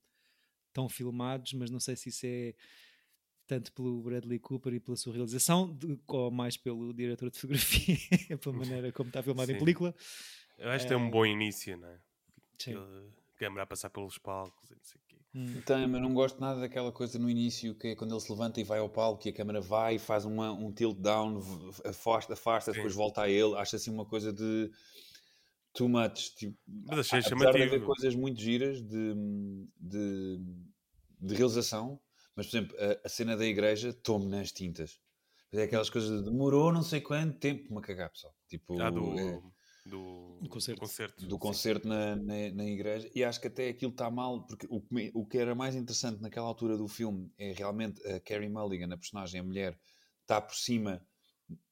estão filmados, mas não sei se isso é tanto pelo Bradley Cooper e pela sua realização, de, ou mais pelo diretor de fotografia, [LAUGHS] pela maneira como está filmado Sim. em película. Eu acho que é um bom início, não é? Sim. câmera a passar pelos palcos e não sei o quê. Hum. Tem, mas não gosto nada daquela coisa no início que é quando ele se levanta e vai ao palco e a câmera vai e faz uma, um tilt down, afasta, afasta, depois volta a ele. Acho assim uma coisa de too much. Tipo, mas achei apesar de haver coisas muito giras de, de, de realização, mas por exemplo, a, a cena da igreja tome nas tintas. É aquelas coisas de demorou não sei quanto tempo me a cagar, pessoal. Tipo, ah, do... É, do, do concerto. Do concerto, do concerto na, na, na, igreja. E acho que até aquilo está mal, porque o que, o que era mais interessante naquela altura do filme é realmente a Carrie Mulligan, a personagem, a mulher, está por cima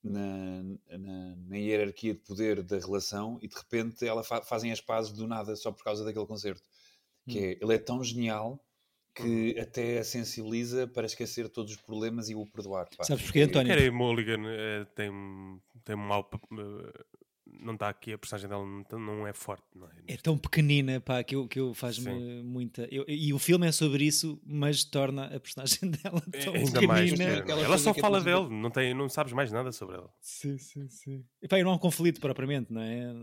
na, na, na, hierarquia de poder da relação e de repente ela fa fazem as pazes do nada só por causa daquele concerto. Que hum. é, ele é tão genial que uhum. até a sensibiliza para esquecer todos os problemas e o perdoar. Pá. Sabes porquê, António? Carrie Mulligan uh, tem, tem um mau uh, não está aqui, a personagem dela não, não é forte. Não é? é tão pequenina pá, que eu, que eu faz-me muita. Eu, e o filme é sobre isso, mas torna a personagem [LAUGHS] dela é, tão Ainda pequenina. Mais, ela, ela só fala dele, não, tem, não sabes mais nada sobre ela. Sim, sim, sim. E, pá, não há um conflito propriamente, não é?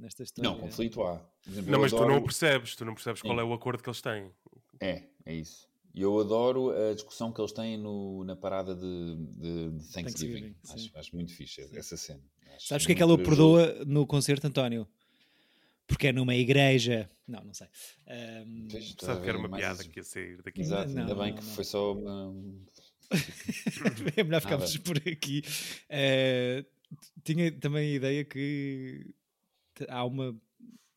Nesta história. Não, conflito há. Exemplo, não, mas adoro... tu não percebes, tu não percebes qual é o acordo que eles têm. É, é isso. E eu adoro a discussão que eles têm no, na parada de, de, de Thanksgiving. Thanksgiving acho, acho, muito fixe essa cena. Sabes porque é que ela o perdoa no concerto, António? Porque é numa igreja. Não, não sei. Um... Sabe que era uma piada que ia sair daqui. Exato, não, ainda bem não, que não. foi só uma. [LAUGHS] é melhor ficarmos por aqui. Uh, tinha também a ideia que há uma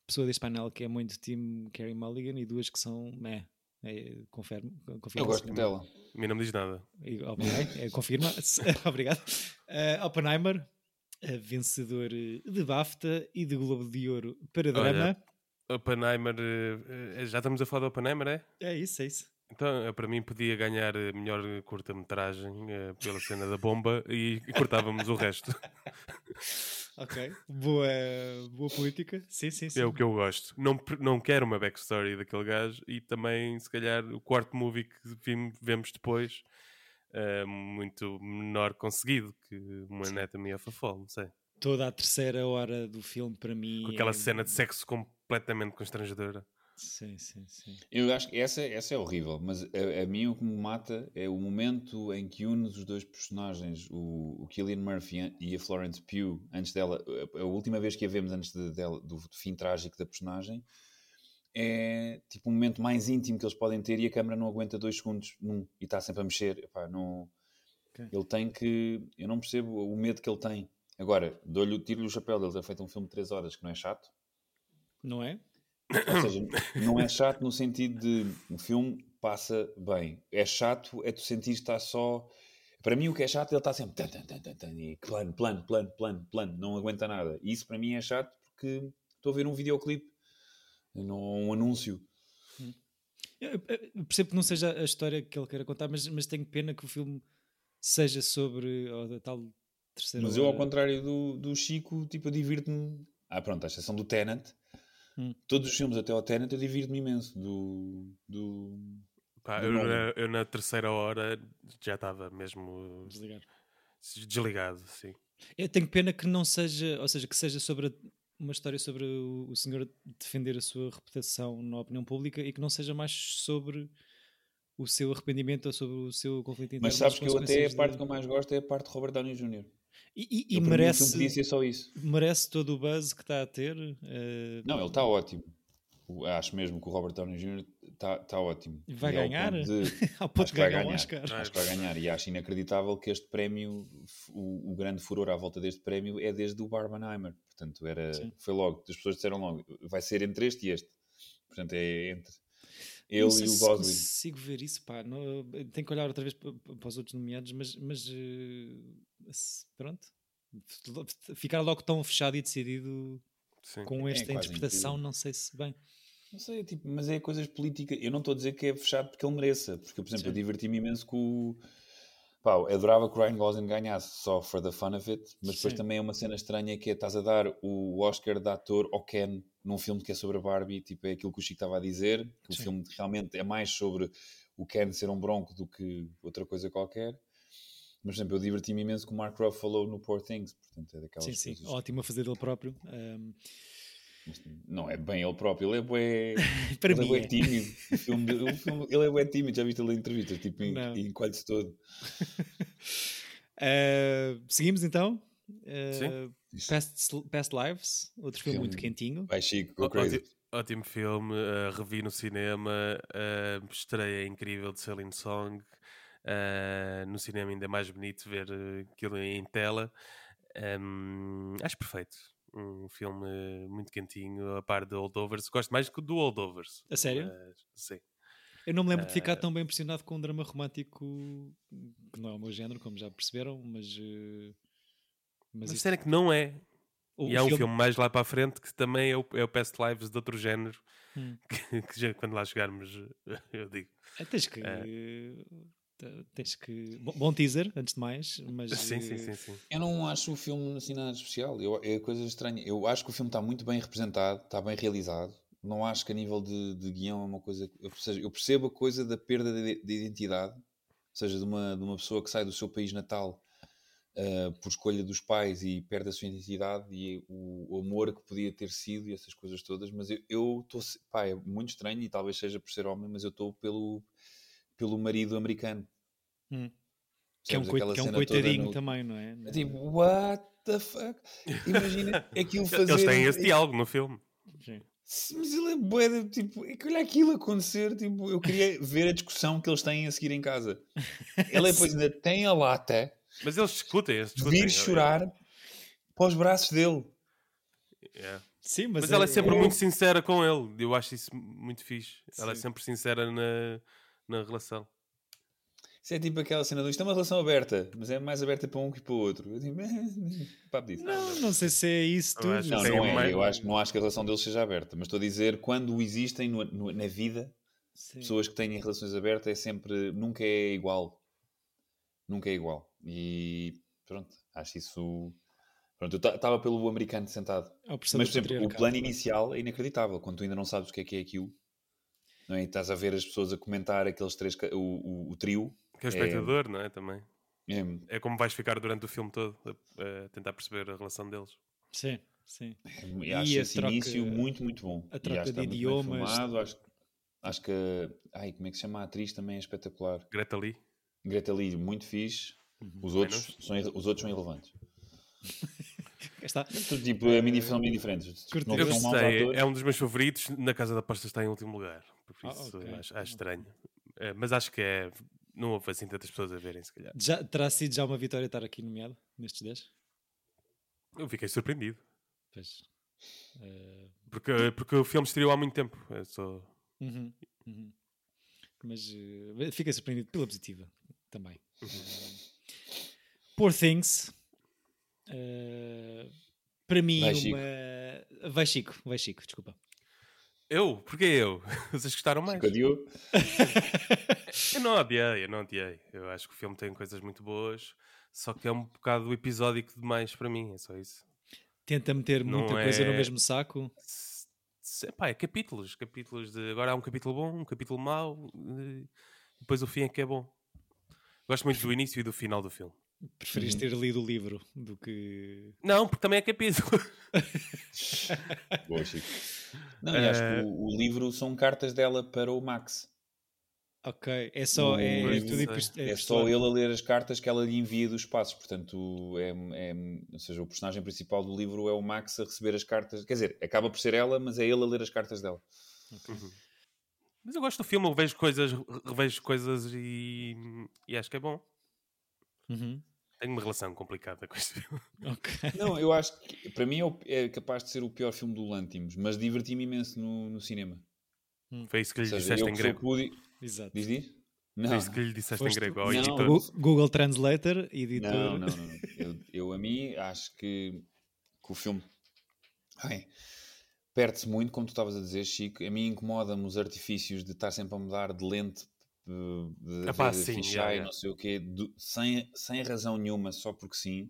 pessoa deste painel que é muito Team Carrie Mulligan e duas que são meh. É, confirmo, confirmo. Eu gosto dela. A mim não me diz nada. Ok, é, confirma. [LAUGHS] Obrigado. Uh, Oppenheimer, vencedor de BAFTA e de Globo de Ouro para drama. Olha, Oppenheimer, eh, já estamos a falar do Oppenheimer, é? É isso, é isso. Então, para mim, podia ganhar melhor curta-metragem uh, pela cena da bomba e, e cortávamos o resto. [LAUGHS] ok, boa, boa política. Sim, sim, sim. É o que eu gosto. Não, não quero uma backstory daquele gajo e também, se calhar, o quarto movie que vemos depois uh, muito menor conseguido que uma Anatomy of a Fall, não sei. Toda a terceira hora do filme, para mim. Com aquela é... cena de sexo completamente constrangedora. Sim, sim, sim. Eu acho que essa, essa é horrível, mas a, a mim o que me mata é o momento em que une os dois personagens, o, o Killian Murphy e a Florence Pugh, antes dela, a, a última vez que a vemos antes de, dela, do, do fim trágico da personagem, é tipo um momento mais íntimo que eles podem ter e a câmera não aguenta dois segundos num, e está sempre a mexer. Epá, não, okay. Ele tem que. Eu não percebo o medo que ele tem. Agora, tiro-lhe o chapéu dele ter feito um filme de 3 horas que não é chato. Não é? Ou seja, [COUGHS] não é chato no sentido de o filme passa bem. É chato, é tu sentir que está só. Para mim, o que é chato, ele está sempre tan, tan, tan, tan, e plano, plano, plano, plano, plano, não aguenta nada. E isso para mim é chato porque estou a ver um videoclipe não um anúncio. Hum. Eu, percebo que não seja a história que ele queira contar, mas, mas tenho pena que o filme seja sobre a tal terceira. Mas eu, ao contrário do, do Chico, tipo, divirto-me. Ah, pronto, a exceção do Tenant. Hum. Todos os filmes até ao Tenant eu divirto-me imenso. Do. do, Pá, do eu, na, eu, na, terceira hora já estava mesmo. Desligado. Desligado, sim. Eu tenho pena que não seja, ou seja, que seja sobre a uma história sobre o, o senhor defender a sua reputação na opinião pública e que não seja mais sobre o seu arrependimento ou sobre o seu conflito interno. Mas sabes que eu até a parte de... que eu mais gosto é a parte de Robert Downey Jr. E, e, e merece, podia ser só isso. merece todo o buzz que está a ter. Uh... Não, ele está ótimo. Acho mesmo que o Robert Downey Jr. está tá ótimo. Vai e ganhar? De... [LAUGHS] Ao ponto de ganhar, um Oscar. Acho que vai ganhar. E acho inacreditável que este prémio, o, o, grande furor à volta deste prémio é desde o Barbenheimer. Portanto, era, foi logo. As pessoas disseram logo, vai ser entre este e este. Portanto, é entre ele e o Gosling. consigo ver isso, pá. Não, tenho que olhar outra vez para, para os outros nomeados, mas, mas uh, pronto. Ficar logo tão fechado e decidido Sim. com é esta é interpretação, não sei se bem. Não sei, tipo, mas é coisas políticas. Eu não estou a dizer que é fechado porque ele mereça, porque, por exemplo, Sim. eu diverti-me imenso com o. Pá, eu adorava que o Ryan Gosling ganhasse só for the fun of it, mas depois Sim. também é uma cena estranha que é estás a dar o Oscar de ator ao Ken num filme que é sobre a Barbie, tipo, é aquilo que o Chico estava a dizer, que o filme realmente é mais sobre o Ken ser um bronco do que outra coisa qualquer. Mas, por exemplo, eu diverti-me imenso com o Mark Ruffalo no Poor Things, portanto é daquelas sim, coisas... Sim, ótimo a fazer dele próprio. Um, Não é bem ele próprio, ele é bué, [LAUGHS] Para ele é mim é bué tímido. [LAUGHS] O filme, o filme, ele é bué tímido, já viste ele em entrevistas, tipo, encolhe-se todo. uh, [LAUGHS] seguimos então? Uh, Past, Past Lives, outro filme, filme muito quentinho. Vai Chico, go crazy. Ótimo, ótimo filme, uh, revi no cinema, uh, estreia incrível de Celine Song. Uh, no cinema ainda é mais bonito ver aquilo em tela. Um, acho perfeito um filme muito quentinho, a par de Holdovers. Gosto mais do Holdovers. A sério? sim. Eu não me lembro de ficar tão bem impressionado com um drama romântico que não é o meu género, como já perceberam, mas. Uh, mas, mas isto... sério que não é. O, e há um filme... filme mais lá para a frente que também é o, é o Past Lives de outro género. Hum. [LAUGHS] Que, que já, quando lá chegarmos, [LAUGHS] eu digo. É, tens que. Uh, tens que. Bom teaser, antes de mais, mas. [LAUGHS] Sim, sim, sim, sim. Eu não acho o filme assim nada especial. Eu, é coisa estranha. Eu acho que o filme está muito bem representado, está bem realizado. Não acho que a nível de, de guião é uma coisa. Eu, eu percebo a coisa da perda de, de, identidade, ou seja, de uma, de uma pessoa que sai do seu país natal uh, por escolha dos pais e perde a sua identidade e o, o, amor que podia ter sido e essas coisas todas. Mas eu estou. Pá, é muito estranho e talvez seja por ser homem, mas eu estou pelo pelo marido americano. Hum. Que é um, que é um coitadinho no... também, não é? é? Tipo, what the fuck? Imagina [LAUGHS] aquilo fazer. Eles têm esse diálogo no filme. Sim. Mas ele é bué, tipo, é que olha aquilo acontecer, tipo, eu queria ver a discussão que eles têm a seguir em casa. Ele depois ainda tem a lata. Mas eles discutem, eles discutem. Vir chorar para os braços dele. Yeah. Sim, mas, mas é, ela é sempre é... muito sincera com ele. Eu acho isso muito fixe. Sim. Ela é sempre sincera na, na relação. Isso é tipo aquela cena do isto é uma relação aberta, mas é mais aberta para um que para o outro. Eu digo, papo disso. Não, não sei se é isso tudo. Não, não é. Mais... Eu acho, não acho que a relação deles seja aberta, mas estou a dizer quando existem no, no, na vida Sim. pessoas que têm relações abertas é sempre, nunca é igual. Nunca é igual. E pronto, acho isso. Pronto, eu estava pelo americano sentado. É mas, por exemplo, o plano inicial é inacreditável. Quando tu ainda não sabes o que é que é aquilo, não é? E estás a ver as pessoas a comentar aqueles três, o, o, o trio que é o espectador, é... não é? Também. É... é como vais ficar durante o filme todo a, a tentar perceber a relação deles. Sim, sim. E acho e esse troca, início muito, muito bom. A troca de idiomas. Filmado, acho, acho que. Ai, como é que se chama a atriz também é espetacular. Greta Lee. Greta Lee, muito fixe. Uhum. Os, outros são, os outros são irrelevantes. [LAUGHS] [LAUGHS] Está. Tipo, a mini são bem diferentes. Não eu gostei, é um dos meus favoritos. Na Casa da Pasta está em último lugar. Por ah, isso ah, okay. acho, acho, estranho. É, mas acho que é não houve assim tantas pessoas a verem, se calhar. Já, terá sido já uma vitória estar aqui nomeado nestes 10? Eu fiquei surpreendido. Pois. Uh... Porque, porque o filme estreou há muito tempo. É só... Uhum, uhum. Mas uh, fiquei surpreendido pela positiva também. Uhum. Uh, Poor Things. Uh, para mim, vai, uma. Chico. Vai Chico, vai Chico, desculpa. Eu? Porquê eu? [LAUGHS] Vocês gostaram mais? [LAUGHS] Eu não odiei, eu não odiei. Eu acho que o filme tem coisas muito boas, só que é um bocado episódico demais para mim, é só isso. Tenta meter muita não coisa é... no mesmo saco. Se, pá, é capítulos, capítulos de agora há um capítulo bom, um capítulo mau, depois o fim é que é bom. Gosto muito do início e do final do filme. Preferiste ter lido o livro do que. Não, porque também é capítulo. [LAUGHS] Boa, Chico. Não, uh... acho que o, o, livro são cartas dela para o Max. Ok, é só, é, é, é, é só ele a ler as cartas que ela lhe envia dos passos. Portanto, é, é, ou seja, o personagem principal do livro é o Max a receber as cartas. Quer dizer, acaba por ser ela, mas é ele a ler as cartas dela. Okay. Uhum. Mas eu gosto do filme, eu vejo coisas, revejo coisas e, e acho que é bom. Uhum. Tenho uma relação complicada com este filme. [LAUGHS] Okay. Não, eu acho que para mim é, é capaz de ser o pior filme do Lantimos, mas diverti-me imenso no, no cinema. Hum. Foi isso que lhe seja, disseste em grego. Pude... Exato. Diz, diz? Não. Foi isso que lhe disseste Foste... em grego ao não, editor. Google Translator, editor. Não, não, não. Eu, eu, a mim acho que, que o filme perde-se muito, como tu estavas a dizer, Chico. A mim incomoda-me os artifícios de estar sempre a mudar de lente de Epá, sim, fichar yeah, não sei o quê, do, sem, sem razão nenhuma, só porque sim.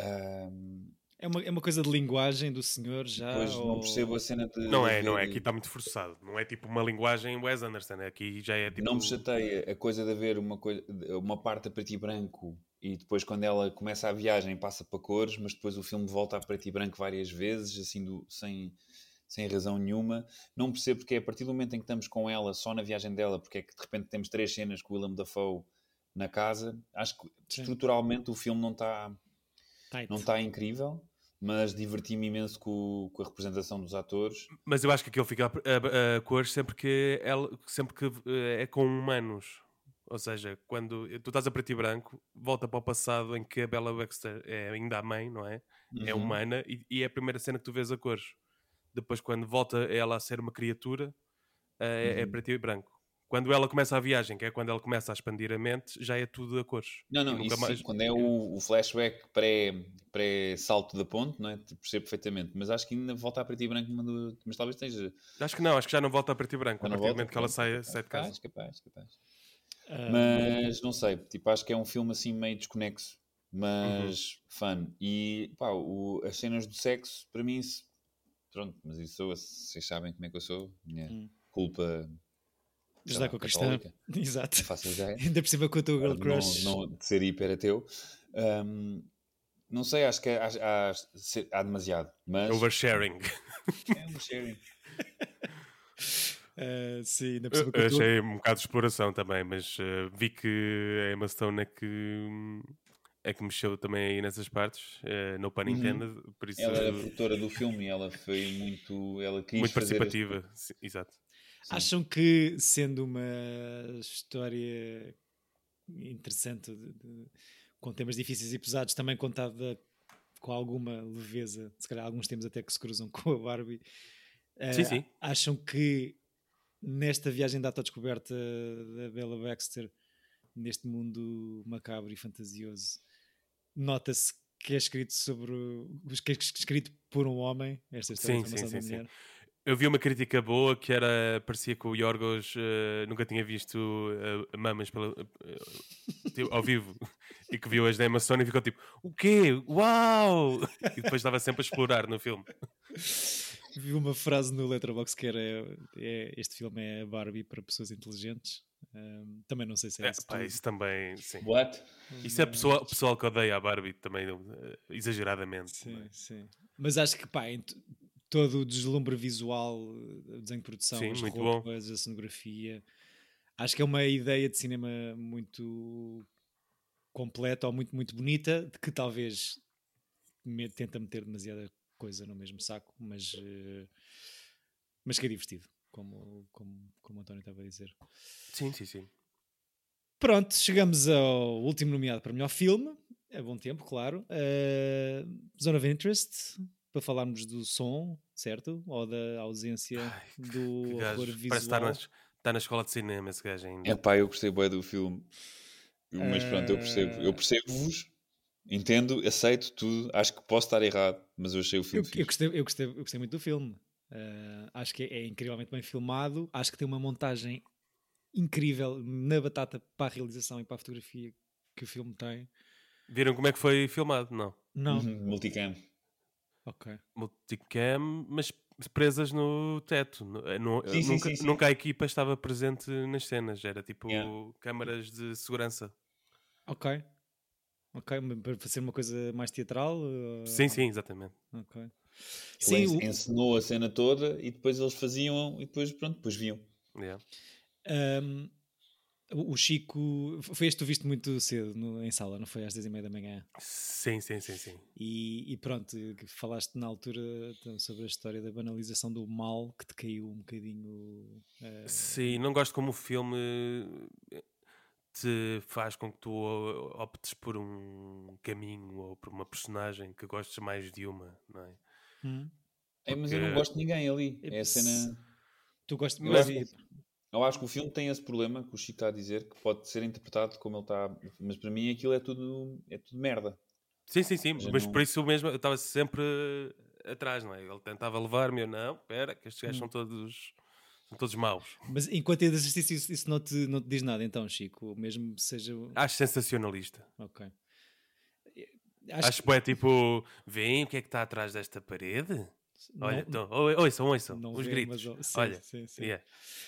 Um, é uma, é uma coisa de linguagem do senhor já? Pois ou... não percebo a cena de. Não é, não é. Aqui está muito forçado. Não é tipo uma linguagem Wes Anderson. Aqui já é tipo. Não me chateia a coisa de haver uma, coisa, uma parte a preto e branco e depois quando ela começa a viagem passa para cores, mas depois o filme volta a preto e branco várias vezes, assim, do, sem, sem razão nenhuma. Não percebo porque é a partir do momento em que estamos com ela, só na viagem dela, porque é que de repente temos três cenas com o Willem Dafoe na casa. Acho que Sim. estruturalmente o filme não está não está incrível, mas diverti-me imenso com, com, a representação dos atores. Mas eu acho que aquilo fica a, a, a cores sempre que, ela, sempre que eh, é com humanos. Ou seja, quando tu estás a preto e branco, volta para o passado em que a Bella Baxter é ainda a mãe, não é? é uhum. É humana e, e, é a primeira cena que tu vês a cores. Depois, quando volta ela a ser uma criatura, é, é uhum. é preto e branco. Quando ela começa a viagem, que é quando ela começa a expandir a mente, já é tudo a cores. Não, não, isso mais... sim, quando é o, o flashback pré-salto pré da ponte, não é? Percebo perfeitamente, mas acho que ainda volta a preto e branco, mas talvez esteja. Acho que não, acho que já não volta a preto e branco, a partir do momento que ela sai, sai de casa. Capaz, capaz, capaz. Uh, mas não sei, tipo, acho que é um filme assim meio desconexo, mas uhum. fun. E pá, o, as cenas do sexo, para mim, se, pronto, mas isso vocês sabem como é que eu sou, minha hum. culpa. com cristã [LAUGHS] Exato. Faço ideia. Ainda por cima com o teu girl crush. Não, não, de ser hiper ateu. Um, não sei, acho que há, há, há demasiado. Mas... Oversharing. É oversharing. Uh, [LAUGHS] sim, ainda por eu, achei um bocado de exploração também, mas uh, vi que a Emma Stone é que, é que mexeu também aí nessas partes, uh, no pun intended, uhum. por isso... Ela era a produtora do filme ela foi muito... Ela quis muito participativa, sim, exato. Sim. Acham que, sendo uma história interessante, de, de, com temas difíceis e pesados, também contada com alguma leveza, se calhar alguns temas até que se cruzam [LAUGHS] com a Barbie, sim, sim. acham que nesta viagem da autodescoberta da Bella Baxter, neste mundo macabro e fantasioso, nota-se que é escrito sobre que é escrito por um homem esta história sim, sim, sim, mulher. Sim. Eu vi uma crítica boa que era parecia que o Yorgos uh, nunca tinha visto uh, mamas pela, uh, ao vivo e que viu as da Emma Stone e ficou tipo o quê? Uau! E depois estava sempre a explorar no filme. Vi uma frase no Letterboxd que era é, este filme é Barbie para pessoas inteligentes. Um, também não sei se é, é isso. Pá, isso também, sim. What? Isso é pessoal, pessoal que odeia a Barbie também, uh, exageradamente. Sim, sim. Mas acho que, pá, todo o deslumbre visual, o desenho de produção, sim, as roupas, bom. a cenografia, acho que é uma ideia de cinema muito completa ou muito, muito bonita, de que talvez tenta meter demasiada coisa no mesmo saco, mas, uh, mas que é divertido, como, como, como o António estava a dizer. Sim, sim, sim. Pronto, chegamos ao último nomeado para melhor filme. É bom tempo, claro. Uh, Zone of Interest, para falarmos do som, certo? Ou da ausência Ai, do horror visual. Parece estar na, está na escola de cinema esse gajo ainda. É pá, eu gostei bem do filme. Mas pronto, eu percebo. Eu percebo-vos Entendo, aceito tudo, acho que posso estar errado, mas eu achei o filme. Eu, eu, gostei, eu, gostei, eu gostei muito do filme. Uh, acho que é, é, incrivelmente bem filmado. Acho que tem uma montagem incrível na batata para a realização e para a fotografia que o filme tem. Viram como é que foi filmado? Não. Não. Uhum, multicam. Ok. Multicam, mas presas no teto. Eh, no, sim, nunca, sim, sim, nunca a equipa estava presente nas cenas. Era tipo yeah. câmaras de segurança. Ok. Ok, para ser uma coisa mais teatral? Sim, sim, exatamente. Ok. Sim, Ele o... ensinou a cena toda e depois eles faziam e depois, pronto, depois viam. Yeah. Um, o Chico, foi este que tu viste muito cedo no, em sala, não foi às 10 e meia da manhã? Sim, sim, sim, sim. E, e, pronto, falaste na altura então, sobre a história da banalização do mal que te caiu um bocadinho. Uh... Sim, não gosto como o filme te faz com que tu optes por um caminho ou por uma personagem que gostes mais de uma, não é? Hum. Porque... É, mas eu não gosto de ninguém ali. É a cena. Tu gostas de eu, eu acho que o filme tem esse problema que o Chico está a dizer, que pode ser interpretado como ele está. Mas para mim aquilo é tudo, é tudo merda. Sim, sim, sim. mas não... por isso mesmo eu estava sempre atrás, não é? Ele tentava levar-me, eu não, espera, que estes gajos hum. são todos são todos maus. Mas enquanto é de exercício, isso, isso não, te, não te diz nada, então, Chico? Mesmo seja. Acho sensacionalista. Ok. Acho, Acho que é tipo, vem o que é que está atrás desta parede? Não, Olha, então, ouçam, ouçam, os vê, gritos. Mas, sim, Olha, sim, sim. Yeah.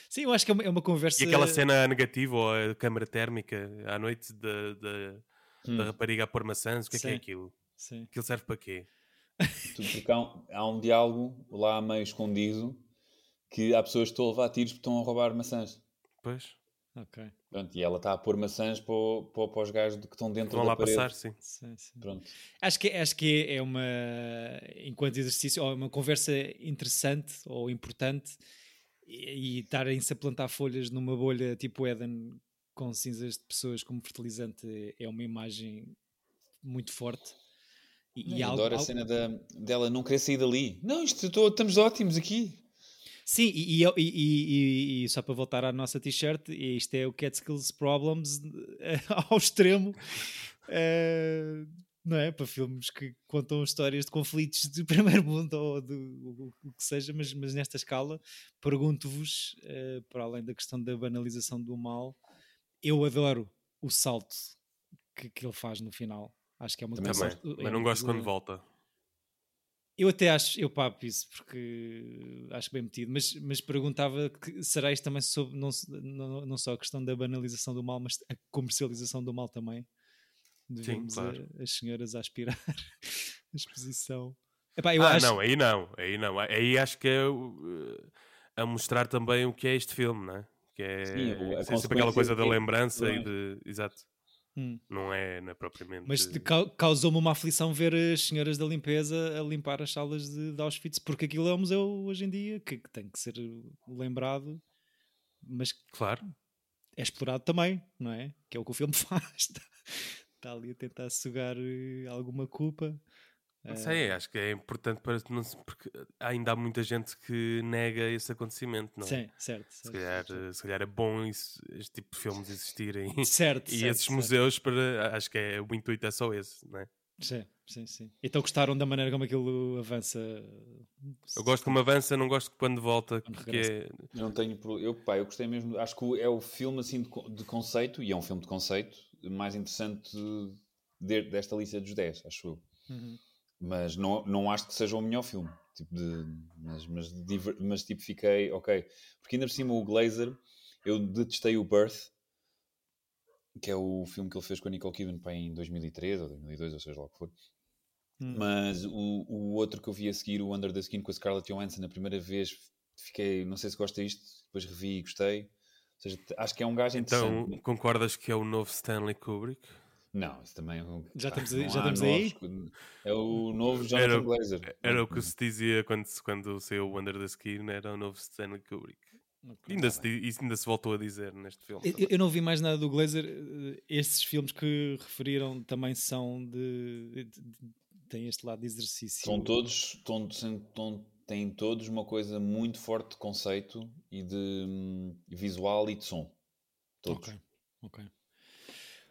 sim, eu acho que é uma, é uma, conversa. E aquela cena negativa, ou a câmara térmica à noite de, de, hum. da rapariga a pôr maçãs, o que é Sim. que é aquilo? Sim. Aquilo serve para quê? Porque há um, há um diálogo lá meio escondido que há pessoas que estão a levar tiros porque estão a roubar maçãs. Pois. Ok. Pronto, e ela está a pôr maçãs para, para, para os gajos que estão dentro Vão da lá parede. passar, sim. sim, sim. Pronto. Acho que, acho que é uma, enquanto exercício, ou uma conversa interessante ou importante e, e estarem-se a plantar folhas numa bolha tipo Eden com cinzas de pessoas como fertilizante é uma imagem muito forte. E, e algo, adoro algo... a cena da, dela não querer sair dali. Não, isto, estou, estamos ótimos aqui. Sim, e, e, e, e, só para voltar à nossa t-shirt, isto é o Catskills Problems [LAUGHS] ao extremo, uh, não é? Para filmes que contam histórias de conflitos do [LAUGHS] primeiro mundo ou do o que seja, mas, mas nesta escala, pergunto-vos, uh, para além da questão da banalização do mal, eu adoro o salto que, que ele faz no final. Acho que é uma Também, coisa. Mas não gosto quando volta. Eu até acho, eu papo isso porque acho bem metido, mas, mas perguntava que será isto também sobre não, não, não só a questão da banalização do mal, mas a comercialização do mal também. Devemos Sim, claro. a, as senhoras a aspirar [LAUGHS] a exposição. Epá, ah, acho... não, aí não, aí não. Aí acho que é uh, a mostrar também o que é este filme, não é? Que é, Sim, é sempre aquela coisa da lembrança e de. Exato. Hum. Não, é, não é propriamente. Mas causou-me uma aflição ver as senhoras da limpeza a limpar as salas de, de Auschwitz, porque aquilo é um museu hoje em dia que, que tem que ser lembrado, mas claro. é explorado também, não é? Que é o que o filme [LAUGHS] faz. Está, está ali a tentar sugar eh, alguma culpa. Não sei, acho que é importante para não porque ainda há muita gente que nega esse acontecimento, não é? Sim, certo. Se, calhar, certo. se calhar é bom isso, este tipo de filmes existirem. [LAUGHS] Certo. e certo, esses certo. museus, para, acho que é, o intuito é só esse, não é? Sim, sim, sim. Então gostaram da maneira como aquilo avança? Eu gosto como avança, não gosto quando volta, quando porque é... Eu não tenho eu, pá, eu gostei mesmo, acho que é o filme assim de, de conceito, e é um filme de conceito, mais interessante de, desta lista dos 10, acho eu. Uhum mas não, não acho que seja o melhor filme. Tipo de, mas, mas, mas tipo fiquei, ok. Porque ainda por cima o Glazer, eu detestei o Birth, que é o filme que ele fez com a Nicole Kidman para em 2003 ou 2002, ou seja lá o que for. Hum. Mas o, o outro que eu vi a seguir, o Under the Skin com a Scarlett Johansson, a primeira vez fiquei, não sei se gosta disto, depois revi e gostei. Ou seja, acho que é um gajo então, interessante. Então, concordas que é o novo Stanley Kubrick? Não, isso também é [LAUGHS] Já estamos aí? Já estamos aí? É o novo Jonathan era, Glazer. Era o que se dizia quando, quando saiu o Under the Skin, era o novo Stanley Kubrick. Okay, ainda, tá se, ainda se voltou a dizer neste filme. Eu, eu, não vi mais nada do Glazer. Estes filmes que referiram também são de. de, de têm este lado de exercício. São todos. Estão, estão, têm todos uma coisa muito forte de conceito e de um, visual e de som. Todos. Ok, ok.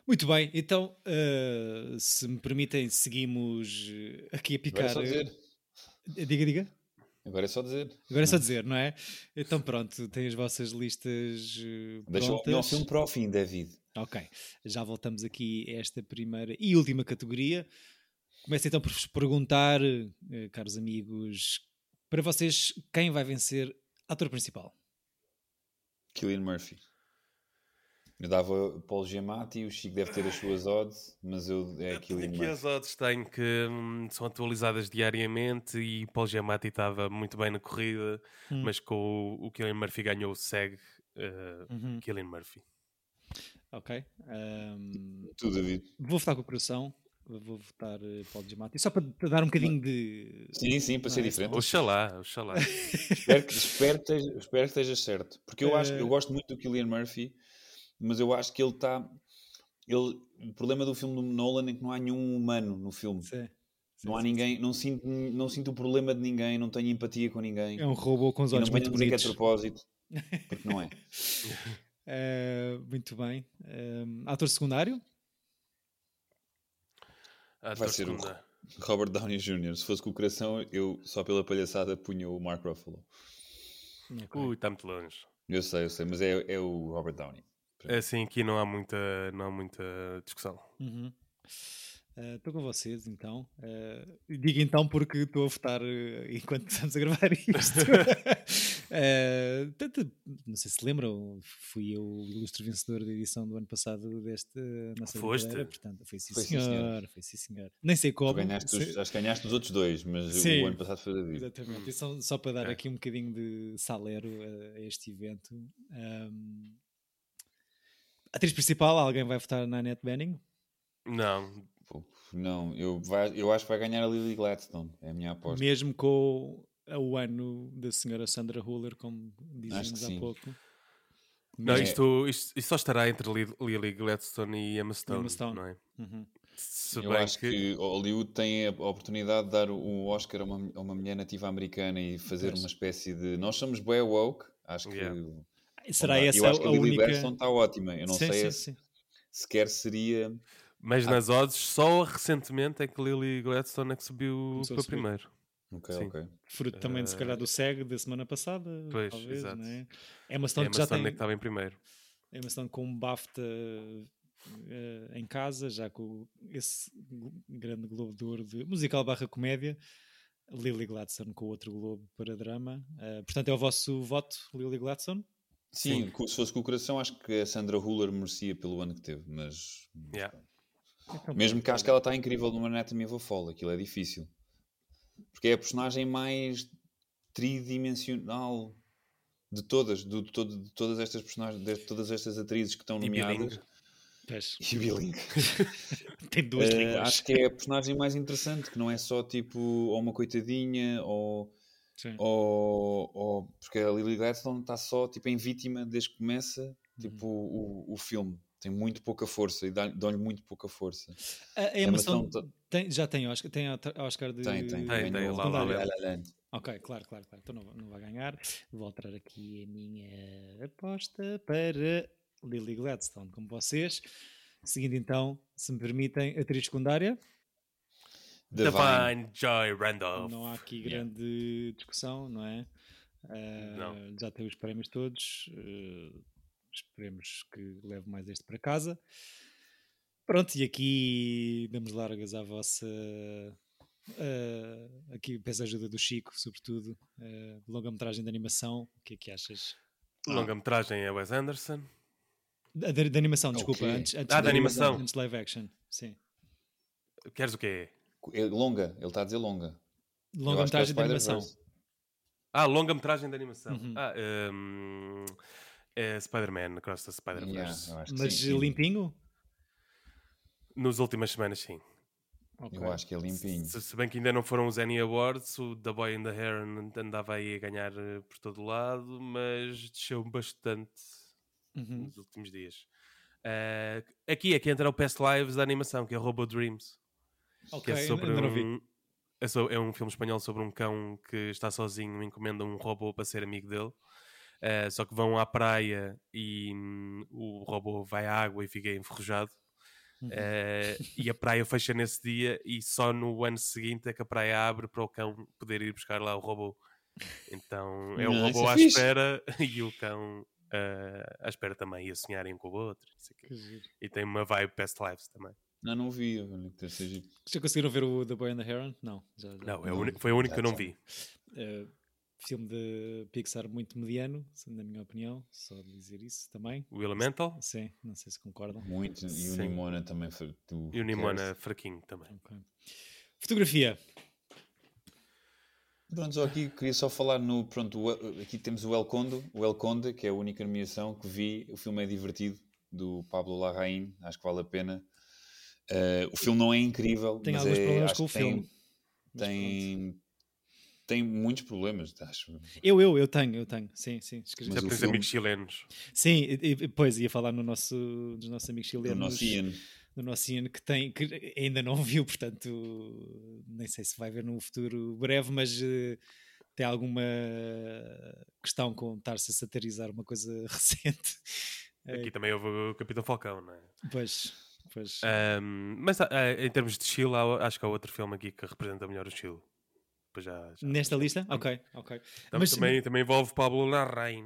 Muito bem, então, uh, se me permitem, seguimos aqui a picar. Agora é só dizer. Eh, diga, diga. Agora é só dizer. Agora é só dizer, não é? Então pronto, tem as vossas listas uh, Deixa o meu filme para o fim, David. Ok, já voltamos aqui a esta primeira e última categoria. Começo então por vos perguntar, uh, caros amigos, para vocês, quem vai vencer ator principal? Killian Murphy. Eu dava Paulo Giamatti, o Chico deve ter as suas odds, mas eu é aquilo Aqui as odds tenho que hum, são atualizadas diariamente e Paulo Giamatti estava muito bem na corrida, hum. mas com o, o Killian Murphy ganhou o SEG uh, uhum. Killian Murphy. Ok. Um, tu, David. Vou votar com o coração. Vou votar uh, Paulo Giamatti. Só para dar um bocadinho de. Sim, sim, para ser é? diferente. Oxalá, oxalá. [LAUGHS] espero, que, espero, que esteja, espero que esteja certo. Porque eu, acho, eu gosto muito do Killian Murphy mas eu acho que ele está. Ele, o problema do filme do Nolan é que não há nenhum humano no filme. Sim. Sim, não há sim, ninguém, não sinto, não sinto o problema de ninguém, não tenho empatia com ninguém. É um robô com os olhos muito bonitos. que é propósito, [LAUGHS] porque não é. uh, muito bem. Uh, ator secundário? Ator Vai ser secundário. o Robert Downey Jr. Se fosse com o coração, eu só pela palhaçada punha o Mark Ruffalo. Okay. Ui, está muito longe. Eu sei, eu sei, mas é, é o Robert Downey. É assim, aqui não há muita, não há muita discussão. Estou uhum. uh, com vocês então. Uh, digo então porque estou a votar uh, enquanto [LAUGHS] estamos a gravar isto. Uh, [LAUGHS] tanto, não sei se lembram, fui eu o ilustre vencedor da edição do ano passado desta nossa Foste? portanto, foi sim, foi senhor, senhor. Foi sim, senhor. Nem sei como. Ganhaste os, acho que ganhaste os outros dois, mas sim, o ano passado foi David. Exatamente. E só, só para dar é. aqui um bocadinho de salero a, a este evento. Um, atriz principal, alguém vai votar na Annette Bening? Não. Não, eu, vai, eu acho que vai ganhar a Lily Gladstone, é a minha aposta. Mesmo com o ano da senhora Sandra Huller, como dizíamos há pouco. Não, é. isto, isto, isto, só estará entre Lily Gladstone e Emma Stone, Emma Stone. não é? Uhum. Eu acho que... que Hollywood tem a oportunidade de dar o Oscar a uma, a uma mulher nativa americana e fazer pois. uma espécie de. Nós somos bem woke, acho yeah. Que. Será essa eu acho que a, a Lily única... Gladstone está ótima. Eu não sim, sei sim, sim. sequer seria. Mas ah. nas odds, só recentemente é que Lily Gladstone é que subiu para primeiro. Ok, Sim. ok. Fruto também, uh... se calhar, do SEG da semana passada. Pois, talvez, exato. Né? Emma Stone, Emma já Stone tem... é que estava em primeiro. Emma Stone com um BAFTA uh, em casa, já com esse grande Globo de Ouro de musical barra comédia. Lily Gladstone com outro Globo para drama. Uh, portanto, é o vosso voto, Lily Gladstone? Sim, Sim, se fosse com o coração, acho que a Sandra Huller merecia pelo ano que teve, mas. Yeah. Então, Mesmo que acho que ela está incrível no Anatomy of a Fall, aquilo é difícil. Porque é a personagem mais tridimensional de todas, de, de, de, de todas estas personagens, de todas estas atrizes que estão nomeadas. [LAUGHS] E Billing. [LAUGHS] Tem duas uh, línguas. Acho que é a personagem mais interessante, que não é só tipo ou uma coitadinha ou, ou, ou, porque a Lily Gladstone está só tipo em vítima desde que começa tipo, uhum. o, o filme tem muito pouca força e dão-lhe muito pouca força. A Emma Stone tem, já tem Oscar, tem Oscar de... Tem, tem. tem, tem lá, lá, lá, Ok, claro, claro, claro. Então não, não vai ganhar. Vou alterar aqui a minha aposta para Lily Gladstone, como vocês. Seguindo então, se me permitem, atriz secundária. Divine Joy Randolph. Não há aqui grande yeah. discussão, não é? Uh, não. Já tem os prémios todos. Uh, Esperemos que leve mais este para casa. Pronto, e aqui damos largas à vossa. Uh, aqui peço a ajuda do Chico, sobretudo. Uh, longa-metragem de animação. O que é que achas? Longa-metragem é Wes Anderson. Da, de, de animação, desculpa. Okay. Antes, antes ah, da animação. Antes live action, sim. Queres o quê? É longa, ele está a dizer longa. Longa-metragem é de animação. Ah, longa-metragem de animação. Uhum. Ah, um, é Spider-Man, Across the Spider-Verse. Yeah, Mas sim, limpinho? Nos últimas semanas, sim. Okay. Eu acho que é limpinho. Se, se, bem que ainda não foram os Annie Awards, o The Boy in the Heron andava aí a ganhar eh, por todo lado, mas desceu bastante uhum. nos últimos dias. Uh, aqui é que entra o Past Lives da animação, que é Robo Dreams. Okay, que é sobre um, é, so, é um filme espanhol sobre um cão que está sozinho, encomenda um robô para ser amigo dele. Uh, só que vão à praia e hum, o robô vai à água e fica enferrujado. Uhum. Uh, e a praia fecha nesse dia e só no ano seguinte é que a praia abre para o cão poder ir buscar lá o robô. Então é o Não, robô é à fixe. espera [LAUGHS] e o cão uh, à espera também, e a sonharem um com o outro. E tem uma vibe Past Lives também. Não, não vi. Já conseguiram ver o The Boy and the Heron? Não. Já, já. Não, é não, foi o único que eu não vi. Uh, filme de Pixar muito mediano, na minha opinião, só dizer isso também. O Elemental? Sim, não sei se concordam. Muito, e o Nimona também foi. E o Nimona fraquinho também. Okay. Fotografia. Pronto, só aqui queria só falar no. Pronto, aqui temos o El Conde, o El Conde, que é a única nomeação que vi. O filme é divertido, do Pablo Larraín, acho que vale a pena. Uh, o filme não é incrível, tem mas alguns é, problemas com o tem, filme. Tem, tem muitos problemas, acho. Eu, eu, eu tenho, eu tenho, sim, sim. Já tens filme... amigos chilenos. Sim, e, pois ia falar no nosso, dos nossos amigos chilenos. Do nosso Ian. Do nosso Ian, que, tem, que ainda não viu, portanto, nem sei se vai ver num futuro breve, mas uh, tem alguma questão com estar-se a satirizar uma coisa [LAUGHS] recente. Aqui é. também houve o Capitão Falcão, não é? Pois. Pois. Um, mas uh, em termos de estilo, acho que há outro filme aqui que representa melhor o estilo. Já, já Nesta lista? Ok, ok. Mas, também, também envolve Pablo Larraín.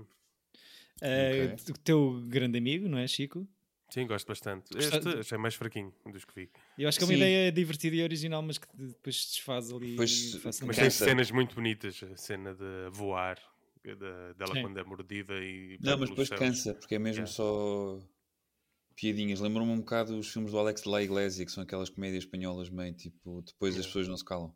Uh, okay. O teu grande amigo, não é, Chico? Sim, gosto bastante. Este achei mais fraquinho dos que vi. Eu acho que é uma Sim. ideia divertida e original, mas que depois se desfaz ali. Pois, mas tem cenas muito bonitas. A cena de voar, da, dela Sim. quando é mordida e. Não, mas depois cansa, porque é mesmo yeah. só piadinhas. Lembro-me um bocado os filmes do Alex de la Iglesia, que são aquelas comédias espanholas meio tipo, depois as pessoas não se calam.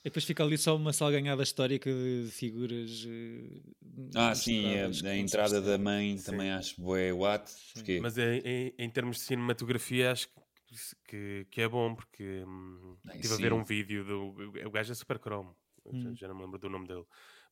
E depois fica ali só uma salganhada histórica de figuras. Uh, ah, sim, a, a entrada da mãe sim. também acho boé what. Porque... Mas em, em, em, termos de cinematografia, acho que, que é bom, porque hum, estive a ver um vídeo do. O gajo é super cromo, hum. já, já, não me lembro do nome dele.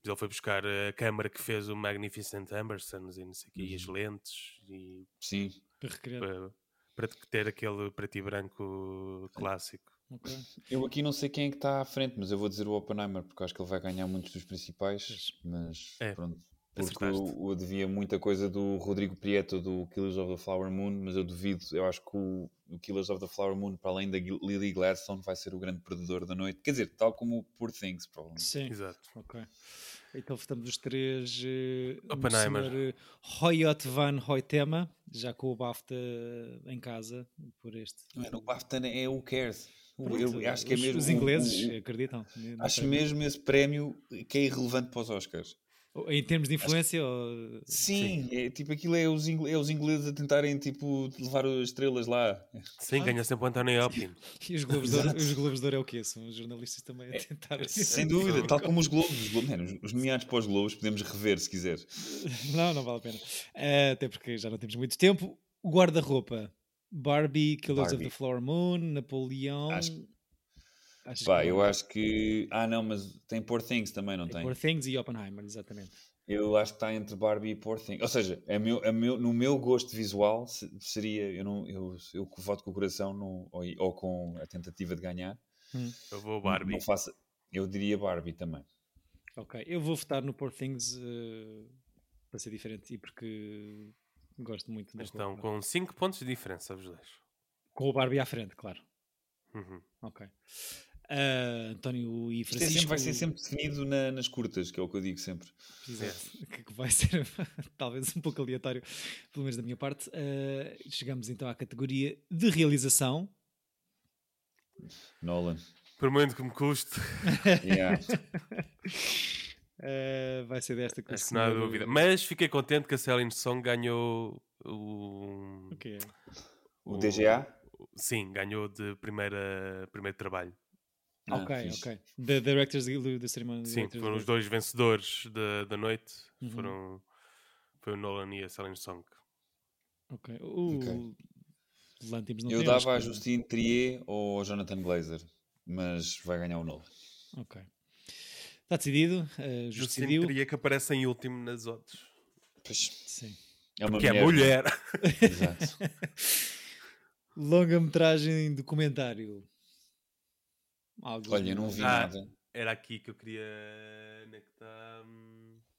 Mas ele foi buscar a câmara que fez o Magnificent Ambersons e não sei o quê, e as uhum. lentes. E, sim. Para, para, para ter aquele preto e branco clássico. Okay. Eu aqui não sei quem é que está à frente, mas eu vou dizer o Oppenheimer, porque acho que ele vai ganhar muitos dos principais, mas é, pronto. Porque eu, eu, devia muita coisa do Rodrigo Prieto do Killers of the Flower Moon, mas eu duvido, eu acho que o, o Killers of the Flower Moon, para além da Lily Gladstone, vai ser o grande perdedor da noite. Quer dizer, tal como o Poor Things, provavelmente. Sim, exato. Ok. Então estamos os três. Uh, Oppenheimer. Uh, Hoyot van Hoytema, já com o BAFTA em casa, por este. Não, o BAFTA é o Cares. Pronto, eu acho que é mesmo, os ingleses o, o, acreditam. Acho mesmo esse prémio que é irrelevante para os Oscars. Em termos de influência? Acho... Ou... Sim, Sim. É, tipo, aquilo é os, ingleses, é os ingleses a tentarem tipo, levar as estrelas lá. Sim, ah. ganha sempre o António Hopkins. [LAUGHS] E os Globos, de Ouro, os Globos de Ouro é o quê? São os jornalistas também a é, tentar. É, [LAUGHS] sem dúvida, tal como os Globos. Os, Globos, os nomeados para os Globos podemos rever se quiser. [LAUGHS] Não, não vale a pena. Uh, até porque já não temos muito tempo. O guarda-roupa. Barbie, Killers Barbie. of the Flower Moon, Napoleão. Acho, Achas Pá, eu acho que. Ah, não, mas tem Poor Things também, não tem? tem? Poor Things e Oppenheimer, exatamente. Eu acho que está entre Barbie e Poor Things. Ou seja, é meu, é meu, no meu gosto visual seria. Eu, não, eu, eu voto com o coração no, ou, ou, com a tentativa de ganhar. Hum. Eu vou Barbie. Não faça, eu diria Barbie também. Ok, eu vou votar no Poor Things uh, para ser diferente e porque gosto muito da Estão com 5 pontos de diferença, os dois. Com o Barbie à frente, claro. Uhum. Ok. Uh, António e Francisco. Isto é sempre, vai ser sempre definido na, nas curtas, que é o que eu digo sempre. Exato. [LAUGHS] É. Que vai ser [LAUGHS] talvez um pouco aleatório, pelo menos da minha parte. Uh, chegamos então à categoria de realização. Nolan. Por muito que me custe. [LAUGHS] yeah. uh, vai ser desta que Não há dúvida. Mas fiquei contente que a Celine Song ganhou o. O quê? O, o DGA? Sim, ganhou de primeira, primeiro trabalho. Ah, ok, ok. The Directors Guild da cerimónia. Sim, foram os dois vencedores da, da noite. Uhum. Foram, foi o Nolan e a Celine Song. Ok. O okay. não Eu dava a Justine Trier ou ao Jonathan Glazer, mas vai ganhar o Nolan. Ok. Está decidido. Uh, Justine Trier que aparece em último nas odds. Pois. Sim. É uma Porque é mulher. é mulher. [LAUGHS] [LAUGHS] Exato. Longa-metragem documentário. Algo Olha, não vi ah, nada. Era aqui que eu queria. Onde é que está?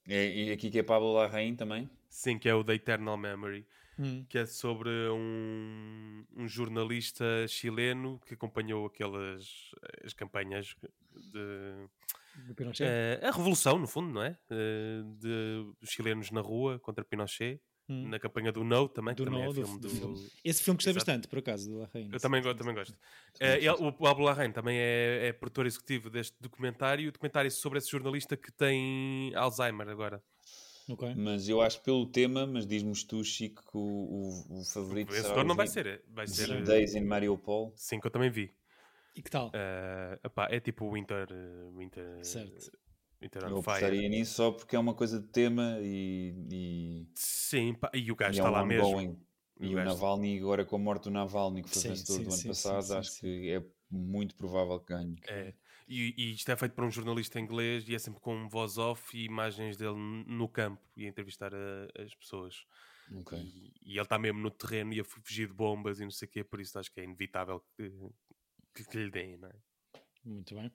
É, e aqui que é Pablo Larraín também? Sim, que é o The Eternal Memory. Hum. Que é sobre um, um jornalista chileno que acompanhou aquelas as campanhas de, de Pinochet. Uh, a revolução, no fundo, não é? Uh, de chilenos na rua contra Pinochet. Hum. Na campanha do No também, do também no, é filme do, do... Esse filme gostei bastante, por acaso, do Larraín. Eu também, gosto, também gosto. É, ele, o Pablo também é, é produtor executivo deste documentário. O documentário é sobre esse jornalista que tem Alzheimer agora. Okay. Mas eu acho pelo tema, mas diz-me tu, Chico, que o, o, o favorito o será não vai ser. Vai ser Days in Mariupol. Sim, que eu também vi. E que tal? Uh, epá, é tipo Winter, Winter certo. Então, eu apostaria nisso só porque é uma coisa de tema e. e... Sim, pá, e o gajo está é um lá mesmo. E o, o Navalny, agora com a morte do Navalny, que foi sim, vencedor sim, do ano sim, passado, acho que é muito provável que ganhe. É. E, e, isto é feito por um jornalista inglês e é sempre com voz off e imagens dele no campo e a entrevistar a, as pessoas. Okay. E, e, ele está mesmo no terreno e a fugir de bombas e não sei o quê, por isso acho que é inevitável que, que, que lhe deem, não é? Muito bem.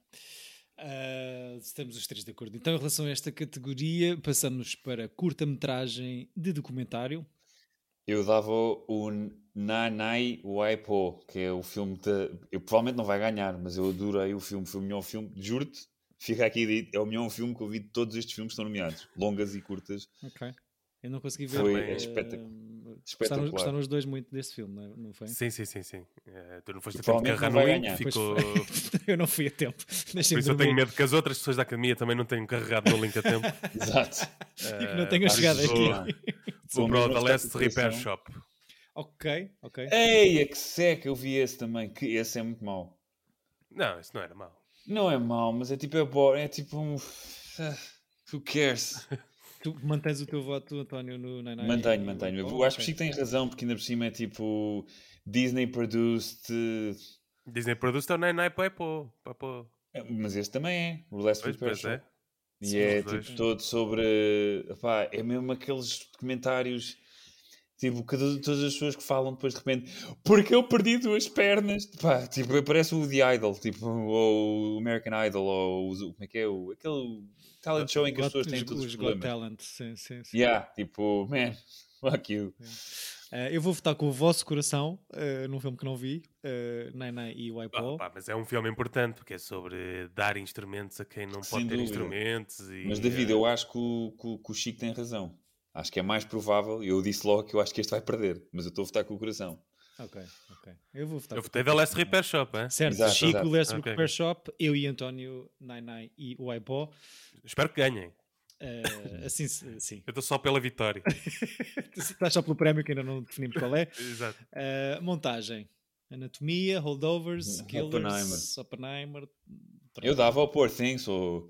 Uh, estamos os três de acordo. Então, em relação a esta categoria, passamos para curta-metragem de documentário. Eu dava o Nanai Waipo, que é o filme de. Eu provavelmente não vai ganhar, mas eu adorei o filme, foi o melhor filme, juro-te, fica aqui dito, é o melhor filme que eu vi de todos estes filmes que estão nomeados, longas e curtas. Ok. Eu não consegui ver. Foi uh, espetacular. Gostaram, gostaram, os dois muito deste filme, não, é? não foi? Sim, sim, sim. sim. Uh, tu não foste a tempo de carregar no link, ficou... [LAUGHS] eu não fui a tempo. Por isso eu tenho medo que as outras pessoas da academia também não tenham carregado no link a tempo. [LAUGHS] Exato. Uh, e que não tenham chegado aqui. O Pro da Last Repair Shop. Ok, ok. Ei, que seca, eu vi esse também, que esse é muito mau. Não, esse não era mau. Não é mau, mas é tipo, é, é tipo um... Who cares? [LAUGHS] Tu mantens o teu voto, António, no Nine Mantenho, mantenho. Eu acho que o Chico tem razão, porque ainda por cima é tipo Disney produced. Disney produced é o Nine Nine Papo. Mas este também é, o Last pois, pois é. E Sim, é tipo todo sobre. Epá, é mesmo aqueles documentários. Tipo, que todas as pessoas que falam depois de repente, porque eu perdi duas pernas, pá, tipo, parece o The Idol, tipo, ou o American Idol, ou o, como é que é, o, aquele talent show em que as pessoas têm todos os problemas. Talent, sim, sim, sim. Yeah, tipo, man, fuck you. Uh, eu vou votar com o vosso coração uh, num filme que não vi, uh, Nai Nai e Waipo. Ah, mas é um filme importante porque é sobre dar instrumentos a quem não Sem pode ter instrumentos. E, mas David, eu acho que o, que, que o Chico tem razão. Acho que é mais provável, eu disse logo que eu acho que este vai perder, mas eu estou a votar com o coração. Ok, ok. Eu vou votar. Eu votei da Last Repair Shop, é? Certo, exato, Chico, exato. Last okay. Repair Shop, eu e António, Nai Nai e o Waipo. Espero que ganhem. Uh, assim, sim. Eu estou só pela vitória. [LAUGHS] Estás só pelo prémio que ainda não definimos qual é. [LAUGHS] Exato. Uh, montagem. Anatomia, Holdovers, Killers, Oppenheimer. Oppenheimer. Eu dava ao Poor Things ou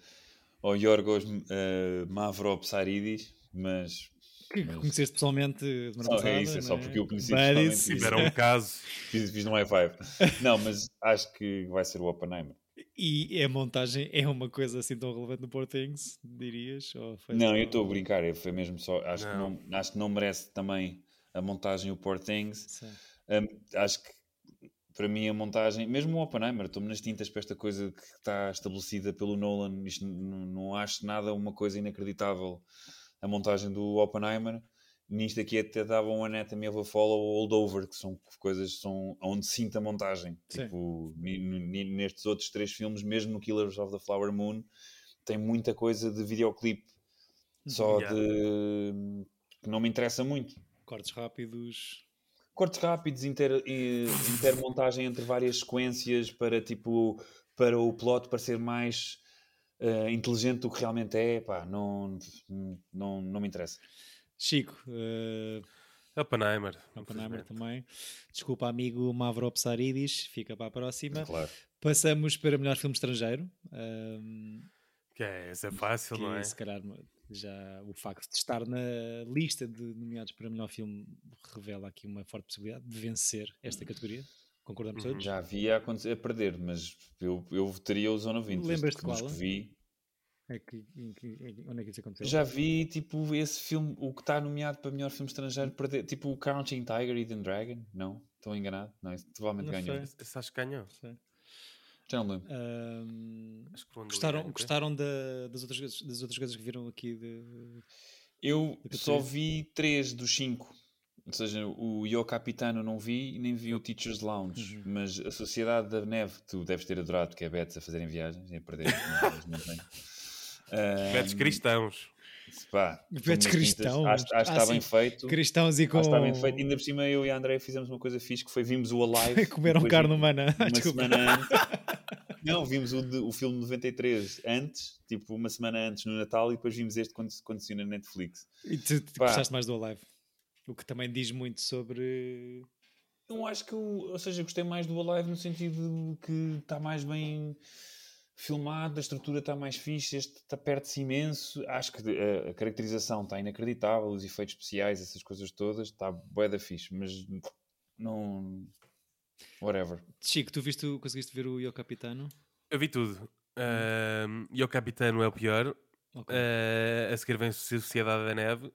ao Yorgos uh, Mavropsaridis, mas... Que mas... conheceste pessoalmente só, passada, é isso, é só é? porque eu conheci pessoalmente. Tiveram um caso. [LAUGHS] Fiz, fiz no high five. Não, mas acho que vai ser o Oppenheimer. E a montagem é uma coisa assim tão relevante no Poor Things, dirias? não, eu estou a brincar, foi mesmo só. Acho que, não, acho que não merece também a montagem o Poor Things. Um, acho que para mim a montagem, mesmo o Oppenheimer, estou-me nas tintas para esta coisa que está estabelecida pelo Nolan. Isto, não, não acho nada uma coisa inacreditável a montagem do Oppenheimer nisto aqui até dava um Anatomy of a Fall ou Holdover, que são coisas são, onde sinto a montagem. Tipo, nestes outros três filmes, mesmo no Killers of the Flower Moon, tem muita coisa de videoclipe. Só yeah. de. que não me interessa muito. Cortes rápidos. Cortes rápidos, inter, intermontagem entre várias sequências para tipo. para o plot parecer mais. Uh, inteligente do que realmente é, pá, não, não, não me interessa. Chico. Uh... Oppenheimer. Oppenheimer também. Desculpa, amigo Mavro Psaridis, fica para a próxima. Claro. Passamos para melhor filme estrangeiro. Um, que é, esse é fácil, que, não é? Se calhar já o facto de estar na lista de nomeados para melhor filme revela aqui uma forte possibilidade de vencer esta categoria. Concordamos uhum. todos? Já havia a, a perder, mas eu, eu votaria o Zona 20. Lembras-te qual? Que vi, é que, em que, em, onde é que isso aconteceu? Já vi, tipo, esse filme, o que está nomeado para melhor filme estrangeiro, perder, tipo o Crouching Tiger, Eden Dragon? Não? Estou enganado? Não, esse provavelmente não ganhou. Esse acho que ganhou. Já não lembro. Um, gostaram gostaram da, das, outras, das outras coisas que viram aqui? De, eu só vi três dos cinco. Ou seja, o Yo Capitano não vi nem vi o Teacher's Lounge, uhum. mas a Sociedade da Neve tu deves ter adorado, que é Betos a fazerem viagens e a perder. [LAUGHS] Betos cristãos. Pá, Betos cristãos. Acho, acho que está bem feito. Cristãos e com. Acho está bem feito. Ainda por cima, eu e a André fizemos uma coisa fixe que foi vimos o Alive. [LAUGHS] Comeram carne humana. [LAUGHS] Uma Desculpa. semana antes. Não, vimos o, o filme 93 antes, tipo uma semana antes no Natal, e depois vimos este quando, quando saiu na Netflix. E tu, tu gostaste mais do Alive? O que também diz muito sobre. Eu acho que, ou seja, gostei mais do Alive no sentido que está mais bem filmado, a estrutura está mais fixe, este está perto-se imenso. Acho que a, a, caracterização está inacreditável, os efeitos especiais, essas coisas todas, está bué da fixe, mas não. Whatever. Chico, tu viste, conseguiste ver o Yo Capitano? Eu vi tudo. Uh, Yo Capitano é o pior. Okay. Uh, a seguir vem Sociedade da Neve.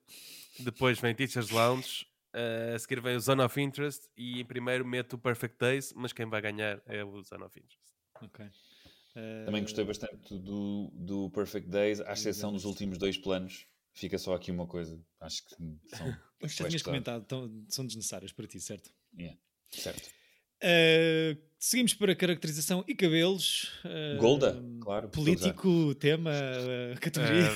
Depois vem Teacher's Lounge. Uh, a seguir vem o Zone of Interest. E em primeiro meto o Perfect Days. Mas quem vai ganhar é o Zone of Interest. Ok. Também gostei bastante do, do Perfect Days, à exceção dos últimos dois planos. Fica só aqui uma coisa. Acho que são. [LAUGHS] Já tinhas comentado, tão, são desnecessários para ti, certo? Yeah. Certo. Uh, seguimos para caracterização e cabelos. Uh, Golda, claro. Político, tema, uh, categoria.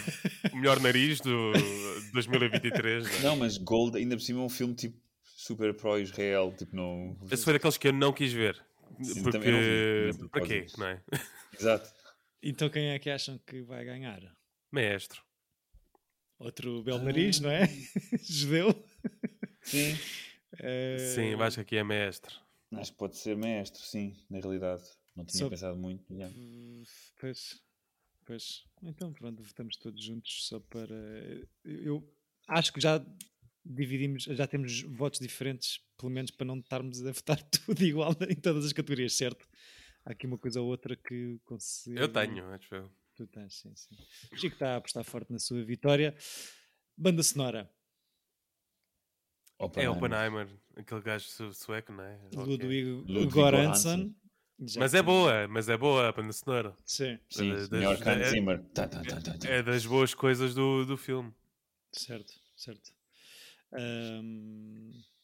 melhor nariz do [LAUGHS] 2023. Não, mas Golda, ainda por cima, é um filme tipo super pró-Israel, tipo, não. Esse foi daqueles que eu não quis ver. Sim, porque. também não vi, Para quê? Não é? [LAUGHS] Exato. Então quem é que acham que vai ganhar? Maestro. Outro belo nariz, não é? [LAUGHS] Judeu. Sim. Sim, eu acho que aqui é maestro. Acho que pode ser mestre, sim, na realidade. Não tinha Só- pensado muito. já. Pois, pois. Então pronto, votamos todos juntos só para. Eu, acho que já dividimos, já temos votos diferentes, pelo menos para não estarmos a votar [LAUGHS] tudo igual em todas as categorias, certo? Há aqui uma coisa ou outra que consigo. Eu tenho, acho eu. Tu tens, sim, sim. O Chico está a apostar forte na sua vitória. Banda sonora, É Oppenheimer. Oppenheimer, aquele gajo su- sueco, não é? Ludwig Ludwig Göransson. Já Mas é boa, mas é boa a banda sonora. Sim, Sim, Das- senhor das- é- Zimmer. Tá. É das boas coisas do, do filme. certo, certo.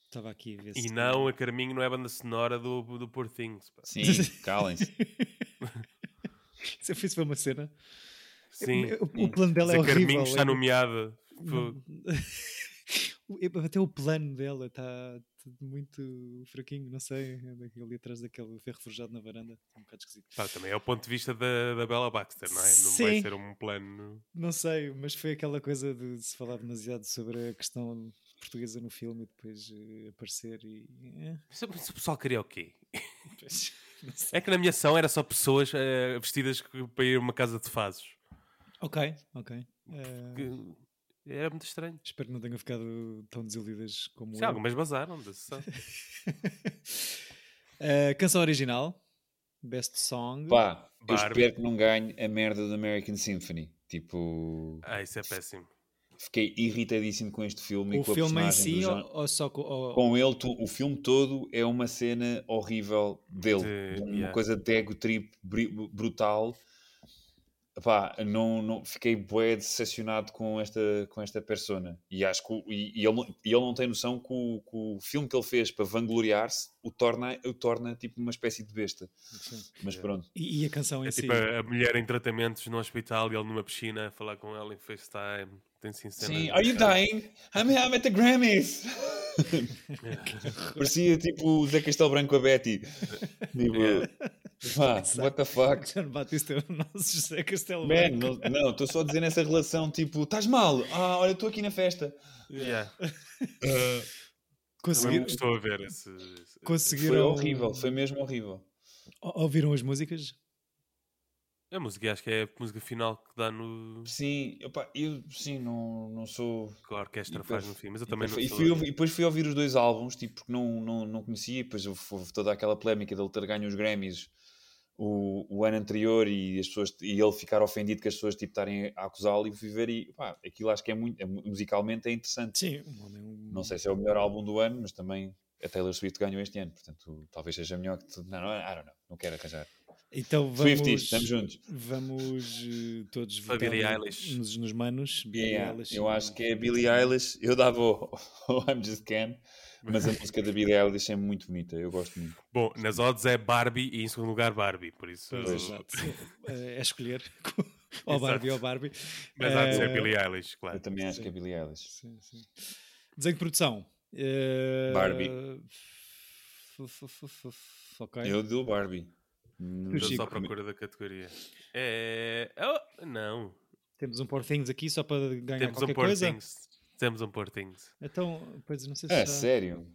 Estava aqui a ver E não, a Carminho não é a banda sonora do, do Poor Things. pá. Sim, calem-se. [LAUGHS] Se eu fiz foi uma cena. Sim. O, o plano dela é a Carminho horrível. está é- nomeada. Não- O- [LAUGHS] Até o plano dela está muito fraquinho, não sei. é Ali atrás daquele ferro forjado na varanda. É um bocado esquisito. Pá, também é o ponto de vista da, da Bella Baxter, não é? Não Sim. vai ser um plano. Não sei, mas foi aquela coisa de se falar demasiado sobre a questão portuguesa no filme e depois eh, aparecer e. eh, Mas o pessoal queria o quê? [LAUGHS] pois. É que na minha ação era só pessoas eh, vestidas para ir a uma casa de fases. Ok, ok. Que- Era muito estranho. espero que não tenham ficado tão desiludidas como Se eu. algumas basaram da sessão. [LAUGHS] Eh, canção original, Best Song. Pá, eu espero que não ganhe a merda do American Symphony. Tipo, Ah, isso é péssimo. fiquei irritadíssimo com este filme e o filme em si John- ou, só com. ou- Com ele, tu- o filme todo é uma cena horrível dele. De- uma yeah. coisa de ego trip brutal. Epá, não, não, fiquei bué decepcionado com esta, com esta persona. E acho que e, e ele, não- e ele não tem noção que o, que o filme que ele fez para vangloriar-se o torna, o torna tipo uma espécie de besta. Sim. Mas Yeah. pronto. E, e a canção em É si. tipo a, a mulher em tratamentos no hospital e ele numa piscina a falar com ela em FaceTime. Tem sim cenas. Sim, are you dying? I'm, I'm at the Grammys! [LAUGHS] Parecia tipo o Zé Castelo Branco a Betty. Tipo, Yeah. Pá, [LAUGHS] what the fuck? [LAUGHS] John Batista é o nosso José Castelo Man, Branco. não- não, estou só a dizer nessa relação, tipo, estás mal? Ah, olha, estou aqui na festa. Yeah. Uh, [LAUGHS] Conseguir- Também estou a ver esse. conseguiram. foi horrível, foi mesmo horrível. Ou- Ouviram as músicas? A música, acho que é a música final que dá no. Sim, opá, eu sim, não, não sou. que a orquestra E faz depois- no fim, mas eu E também não depois, e sou. fui ouvir- e depois fui ouvir os dois álbuns, tipo, porque não, não, não conhecia, e depois houve toda aquela polémica dele ter ganho os Grammys o, o ano anterior e, as pessoas, e ele ficar ofendido que as pessoas tipo, estarem a acusá-lo e fui ver e pá, aquilo acho que é muito, é mu- musicalmente é interessante. Sim. um homem, um- Não sei se é o melhor álbum do ano, mas também a Taylor Swift ganhou este ano, portanto talvez seja melhor que tudo. Não, não, I don't know, não quero arranjar. Então vamos. Swifties, estamos juntos. Vamos eh, todos votar Billie Eilish. nos, nos manos. Billie Yeah, Eilish eu acho que é Billie Eilish, eu dava o, [LAUGHS] o I'm Just Ken, mas a música da Billie Eilish é muito bonita, eu gosto muito. Bom, nas odds é Barbie e em segundo lugar Barbie, por isso. Exato. É escolher. [LAUGHS] ou. Barbie ou Barbie. Mas há de ser Eh, Billie Eilish, claro. Eu também acho sim. que é Billie Eilish. Sim, sim. Desenho de produção. Eh, Barbie. f- f- f- f- Ok. Eu dou Barbie. Estou só à procura da categoria. É. oh, não. Temos um Poor Things aqui só para ganhar Temos qualquer um coisa. Things. Temos um Poor Things. Então, pois não sei se É, já... sério?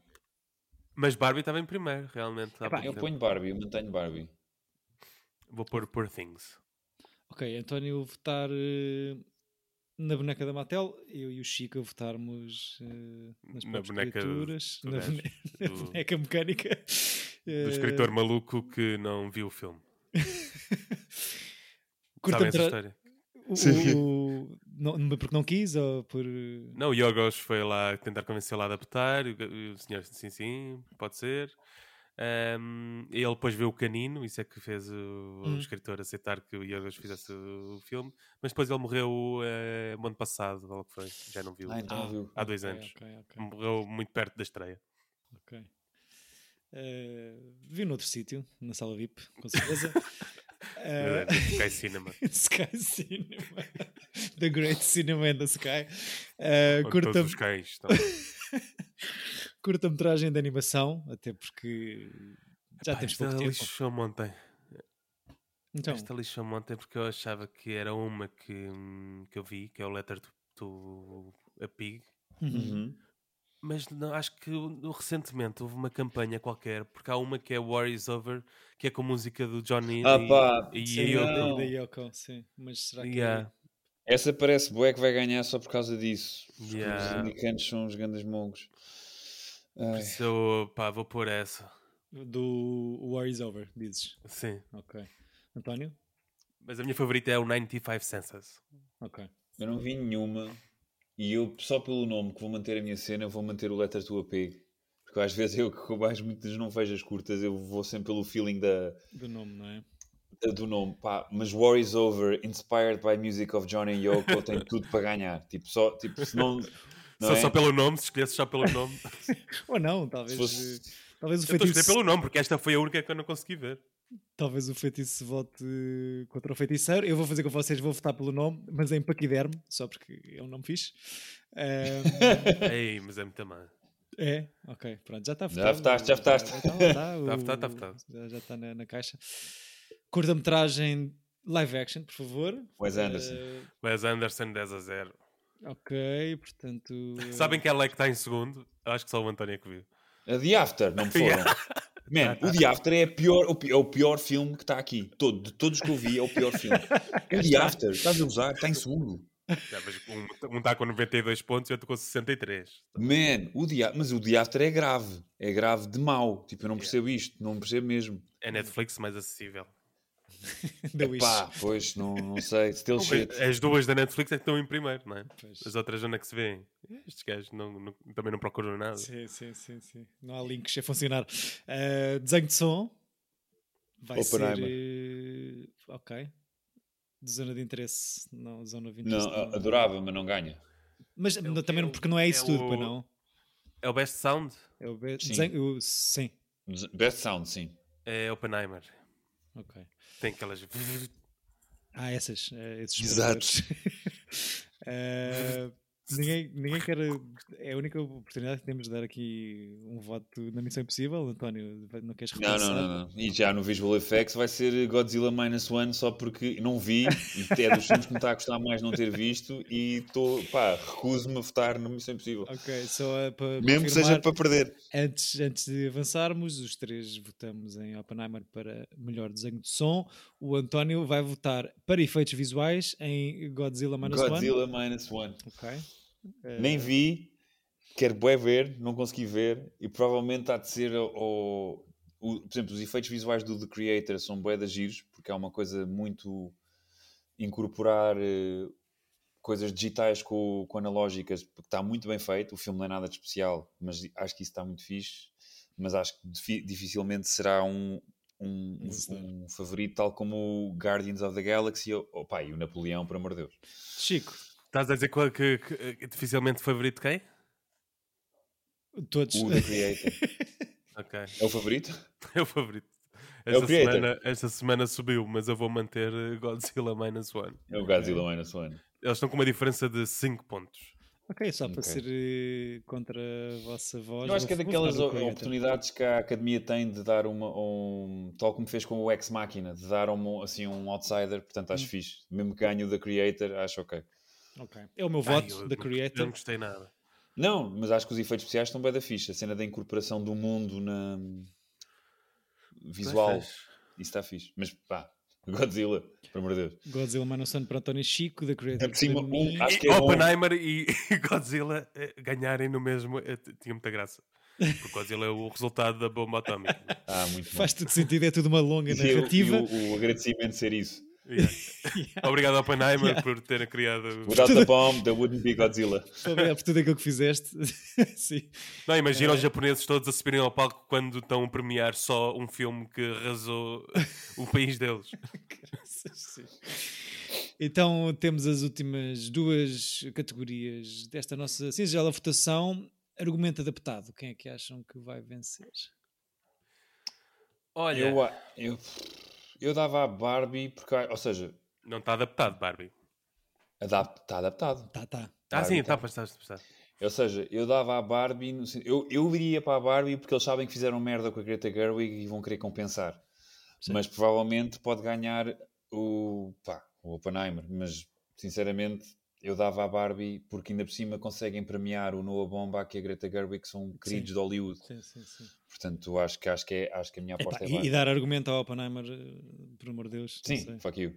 Mas Barbie estava em primeiro, realmente. Epá, Eu ponho Barbie, eu mantenho Barbie. Vou pôr Poor Things. Ok, António votar eh, na boneca da Mattel, eu e o Chico a votarmos eh, nas Na boneca do- criaturas, do na, bone- na do- [LAUGHS] boneca mecânica. Do escritor maluco que não viu o filme. [LAUGHS] Curta Sabem essa história? o, o- não, porque não quis ou por. Não, o Yogos foi lá tentar convencê-lo a adaptar. e O, o senhor disse sim, sim, pode ser. E ele depois viu o canino, isso é que fez o, o Hum. escritor aceitar que o Yogos fizesse o filme. Mas depois ele morreu eh, no ano passado, ou o que foi, já não viu. Ah, então Ah, viu. Há dois ok, anos. ok, ok, Morreu muito perto da estreia. ok. Eh, vi noutro sítio, na sala VIP, com certeza. [LAUGHS] Eh, Sky Cinema. [LAUGHS] Sky Cinema. The Great Cinema in the Sky. Eh, onde curta, todos os cães estão. [LAUGHS] curta-metragem de animação, até porque já Epá, temos pouco tempo. lixou ontem. Então. Esta lixou ontem porque eu achava que era uma que, que eu vi, que é o Letter to, to a Pig. Uhum. Mas não, acho que recentemente houve uma campanha qualquer, porque há uma que é War is Over, que é com música do Johnny ah, e, pá, e, sim, Yoko. Da Yoko, sim. Mas será que yeah. é... Essa parece boa que vai ganhar só por causa disso. Yeah. Os americanos são os grandes mongos. Por isso eu, pá, vou pôr essa. Do War is Over, dizes? Sim. Ok. António? Mas a minha favorita é o 95 Senses. Ok. Eu não vi nenhuma. E eu, só pelo nome que vou manter a minha cena, vou manter o Letter to a Pig. Porque às vezes eu, que mais muitas não vejo as curtas, eu vou sempre pelo feeling da... Do nome, não é? do nome, pá, mas War is Over, inspired by music of Johnny Yoko, [LAUGHS] tem tudo para ganhar. Tipo, só, tipo, se não. não só, é? só pelo nome, se escolhesse só pelo nome. [LAUGHS] Ou não, talvez. Fosse... Talvez o eu feitiço... pelo nome, porque esta foi a única que eu não consegui ver. Talvez o feitiço vote contra o feiticeiro. Eu vou fazer com vocês, vou votar pelo nome, mas é em Paquiderme, só porque é um nome fixe. [LAUGHS] Um... Ei, mas é muito má. É, ok, pronto, já está Já [LAUGHS] votaste, já votaste. Está votado, está votado. Já, já está na, na caixa. Curta-metragem live action, por favor. Wes Anderson. Uh... Wes Anderson 10 a 0. Ok, portanto. Sabem que ela é que está em segundo? Acho que só o António é que viu. A The After, não me [LAUGHS] foram. Man, o The After é, pior, é o pior filme que está aqui. Todo, de todos que eu vi, é o pior filme. [LAUGHS] O The After, estás a usar? Está em segundo. um está com 92 pontos e outro com 63. Man, o The, mas o The After é grave. É grave de mau. Tipo, eu não percebo isto. Não percebo mesmo. É Netflix mais acessível. [LAUGHS] Epá, pois, não, não sei. Still shit. As duas da Netflix é que estão em primeiro, não é? Pois. As outras onde é que se vêem? Estes gajos não, não, também não procuram nada. Sim, sim, sim. sim. Não há links a funcionar. Uh, desenho de som. Vai ser. Uh, ok. De zona de interesse. Não, zona 20 Não, adorava, mas não ganha. Mas é não, também é porque não é isso é tudo, o... não? É o Best Sound? É o Best sim. Desenho, o... sim. Best Sound, sim. É Oppenheimer. Ok. Tem aquelas. Ah, essas. Uh, esses Exato. uh, [LAUGHS] Ninguém, ninguém quer. É a única oportunidade que temos de dar aqui um voto na Missão Impossível, António. Não queres repassar? Não, não, não, não. E já no Visual Effects vai ser Godzilla Minus One só porque não vi e é dos filmes que me está a gostar mais não ter visto e estou, pá, recuso-me a votar na Missão Impossível. Ok, só uh, para. Mesmo que seja para perder. Antes, antes de avançarmos, os três votamos em Oppenheimer para melhor desenho de som. O António vai votar para efeitos visuais em Godzilla Minus Godzilla One. Godzilla Minus One. Ok. É... Nem vi, quero bué ver, não consegui ver e provavelmente há de ser o, o, por exemplo, os efeitos visuais do The Creator são bué de giros, porque é uma coisa muito incorporar uh, coisas digitais com, com analógicas, porque está muito bem feito, o filme não é nada de especial, mas acho que isso está muito fixe, mas acho que dificilmente será um, um, um, um, favorito, tal como o Guardians of the Galaxy ou, e o Napoleão, por amor de Deus. Chico, Estás a dizer que, que, que, que dificilmente favorito quem? Todos. O The Creator. [LAUGHS] ok. É o favorito? É o favorito. Esta, é o semana, esta semana subiu, mas eu vou manter Godzilla Minus One. É o Godzilla Minus One. Eles estão com uma diferença de 5 pontos. Ok, só para okay. ser uh, contra a vossa voz. Eu acho que é daquelas oportunidades que a academia tem de dar uma, um, tal como fez com o Ex Machina, de dar um, assim, um outsider, portanto acho hum. fixe. Mesmo que ganhe o da Creator, acho ok. Ok. É o meu voto da Creator. Não gostei nada. Não, mas acho que os efeitos especiais estão bem da ficha. A cena da incorporação do mundo na visual. Isso está fixe. Mas pá, [LAUGHS] Godzilla, pelo amor de Deus. Godzilla Manusson para António Chico, da Creator. É cima, um, acho que é Oppenheimer e, [LAUGHS] e Godzilla eh, ganharem no mesmo eh, tinha muita graça. Porque Godzilla é o resultado da bomba atómica. ah, muito Faz todo sentido, é tudo uma longa narrativa. E, o, o agradecimento ser isso. Yeah. yeah. [LAUGHS] Obrigado ao Oppenheimer yeah. por ter criado. Without the bomb, there wouldn't be Godzilla. [LAUGHS] Obrigado por tudo aquilo que fizeste. [LAUGHS] Sim. Não, imagina é... os japoneses todos a subirem ao palco quando estão a premiar só um filme que arrasou o país deles. então temos as últimas duas categorias desta nossa singela votação. Argumento adaptado. Quem é que acham que vai vencer? Olha, eu, eu eu dava a Barbie, porque, ou seja. Não está adaptado, Barbie. Está adaptado. Tá, tá. Ah, sim, está, está, está. Ou seja, eu dava à Barbie, no... eu, eu iria para a Barbie porque eles sabem que fizeram merda com a Greta Gerwig e vão querer compensar. Sim. Mas provavelmente pode ganhar o, pá, o Oppenheimer. Mas sinceramente, eu dava à Barbie porque ainda por cima conseguem premiar o Noah Baumbach e a Greta Gerwig que são queridos sim. de Hollywood. Sim, sim, sim. Portanto, acho que, acho, que é, acho que a minha aposta é e, e dar argumento ao Oppenheimer, eh, por amor de Deus. Sim, fuck you.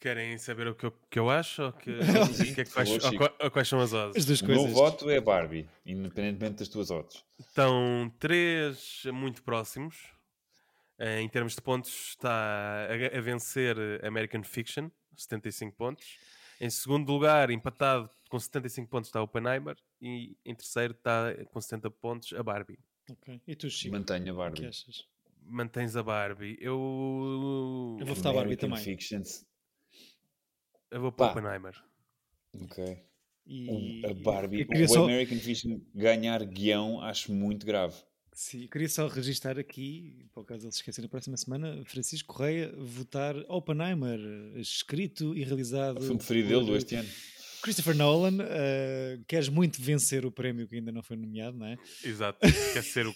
Querem saber o que eu, que eu acho? Ou, que, [LAUGHS] que é que faz, ou, ou, quais são as odds? As duas o coisas. meu voto é Barbie, independentemente das tuas odds. Estão três muito próximos. Eh, em termos de pontos, está a, a vencer American Fiction, 75 pontos. Em segundo lugar, empatado com 75 pontos, está Oppenheimer. E em terceiro, está com 70 pontos a Barbie. Ok. E tu, Chico? Mantenha a Barbie. O que achas? Mantens a Barbie. Eu. Eu vou votar a Barbie também. Fictions. Eu vou para Oppenheimer. Ok. E... A Barbie, o só... American Fiction ganhar guião, acho muito grave. Sim, queria só registrar aqui, por caso eles esquecerem, na próxima semana, Francisco Correia votar Oppenheimer, escrito e realizado. O filme preferido dele do este ano. Christopher Nolan, uh, queres muito vencer o prémio que ainda não foi nomeado, não é? Exato, quer ser o,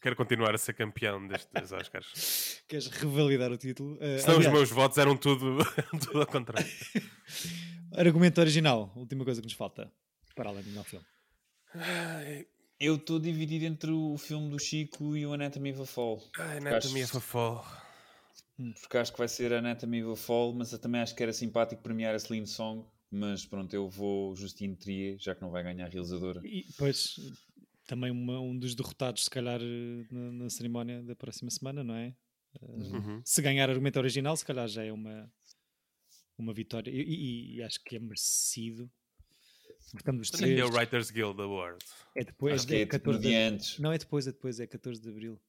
quero continuar a ser campeão destes Oscars. [LAUGHS] Queres revalidar o título? Uh, Senão aliás... os meus votos eram tudo, [LAUGHS] tudo ao contrário. [LAUGHS] Argumento original, última coisa que nos falta para além do filme. Eu estou dividido entre o filme do Chico e o Anatomy of a Fall. Ah, Anatomy of a Fall. Hum. Porque acho que vai ser Anatomy of a Fall, mas eu também acho que era simpático premiar a Celine Song. Mas pronto, eu vou Justine Trier, já que não vai ganhar a realizadora. E, pois, também uma, um dos derrotados, se calhar, na, na, cerimónia da próxima semana, não é? Uhum. Se ganhar argumento original, se calhar já é uma, uma vitória. E, e, e acho que é merecido. Estamos três. é o Writers Guild Award? É depois, acho que é, é 14 de... antes. Não, é depois, é depois, é 14 de Abril.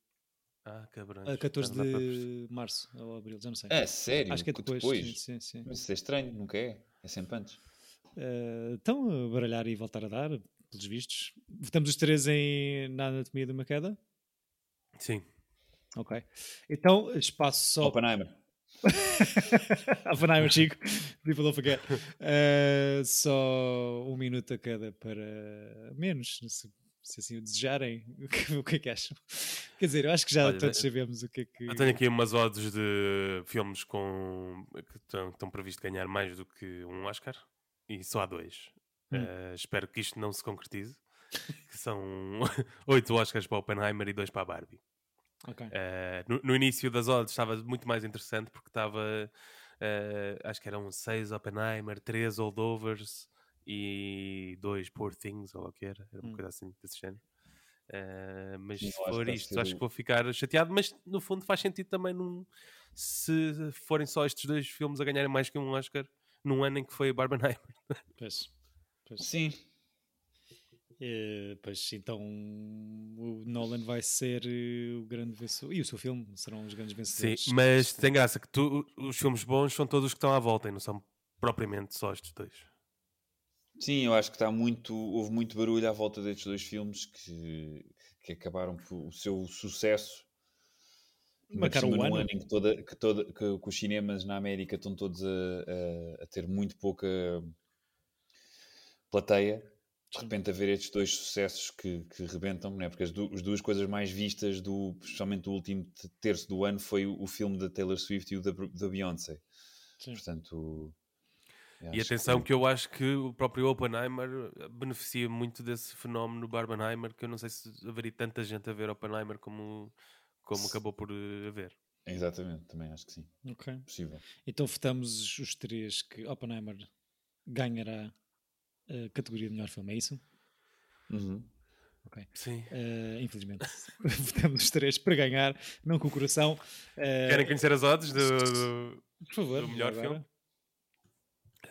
Ah, cabrão. 14 de março ou abril, já não sei. É sério? Acho que é depois. depois? Sim, sim, sim. Mas isso é estranho, nunca é. É sempre antes. Uh, então, baralhar e voltar a dar, pelos vistos. Votamos os três em, na anatomia de uma queda? Sim. Ok. Então, espaço só. Oppenheimer. [LAUGHS] Oppenheimer, Chico. People don't forget. Uh, só um minuto a cada para menos, se, se assim o desejarem. o que é que acham? Quer dizer, eu acho que já Olha, todos sabemos o que é que. Eu tenho aqui umas odds de filmes com, que estão, estão previstos ganhar mais do que um Oscar e só há dois. Hum. Uh, espero que isto não se concretize. que são [LAUGHS] oito Oscars para Oppenheimer e dois para a Barbie. Okay. Uh, no, no, início das odds estava muito mais interessante porque estava, uh, acho que eram seis Oppenheimer, três Holdovers e dois Poor Things, ou o que era, era uma hum. coisa assim desse género. Uh, mas se for isto, acho que vou ficar chateado. Mas no fundo faz sentido também num, se forem só estes dois filmes a ganharem mais que um Oscar num ano em que foi Barbenheimer. [LAUGHS] Pois. pois. Sim. É, pois então o Nolan vai ser eh, o grande vencedor e o seu filme serão os grandes vencedores. Sim, mas tem graça que tu, os filmes bons são todos os que estão à volta e não são propriamente só estes dois. Sim, eu acho que está muito, houve muito barulho à volta destes dois filmes que, que acabaram por o seu sucesso marcaram o ano. ano em que, toda, que, toda, que, que, os cinemas na América estão todos a, a, a ter muito pouca plateia de repente haver estes dois sucessos que, que rebentam, né? porque as, du as, duas coisas mais vistas, do, especialmente do último terço do ano, foi o, o filme da Taylor Swift e o da, da Beyoncé. Sim. Portanto, e atenção que... que... eu acho que o próprio Oppenheimer beneficia muito desse fenómeno Barbenheimer, que eu não sei se haveria tanta gente a ver Oppenheimer como, como acabou por eh, haver. Exatamente, também acho que sim. Ok. Possível. Então votamos os três que Oppenheimer ganhará a categoria de melhor filme, é isso? Uhum. Ok. Sim. Uh, infelizmente, [LAUGHS] votamos os três para ganhar, não com o coração. Uh, Querem conhecer as odds do, do, Por favor, do melhor agora. filme?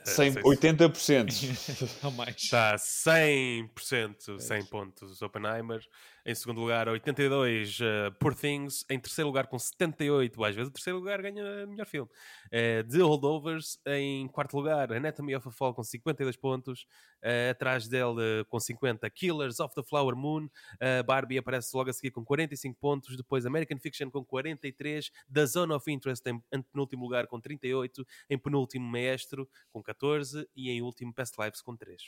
100, 80%. [LAUGHS] Ou mais. Está 100%, 100 pontos Oppenheimer. Em segundo lugar, 82, uh, Poor Things. Em terceiro lugar, com 78. Às vezes o terceiro lugar ganha melhor filme. Uh, The Holdovers. Em quarto lugar, Anatomy of a Fall, com 52 pontos. Uh, atrás dele, com 50, Killers of the Flower Moon. Uh, Barbie aparece logo a seguir com 45 pontos. Depois, American Fiction com 43. The Zone of Interest em, em penúltimo lugar com 38. Em penúltimo, Maestro com 14. E em último, Past Lives com 3.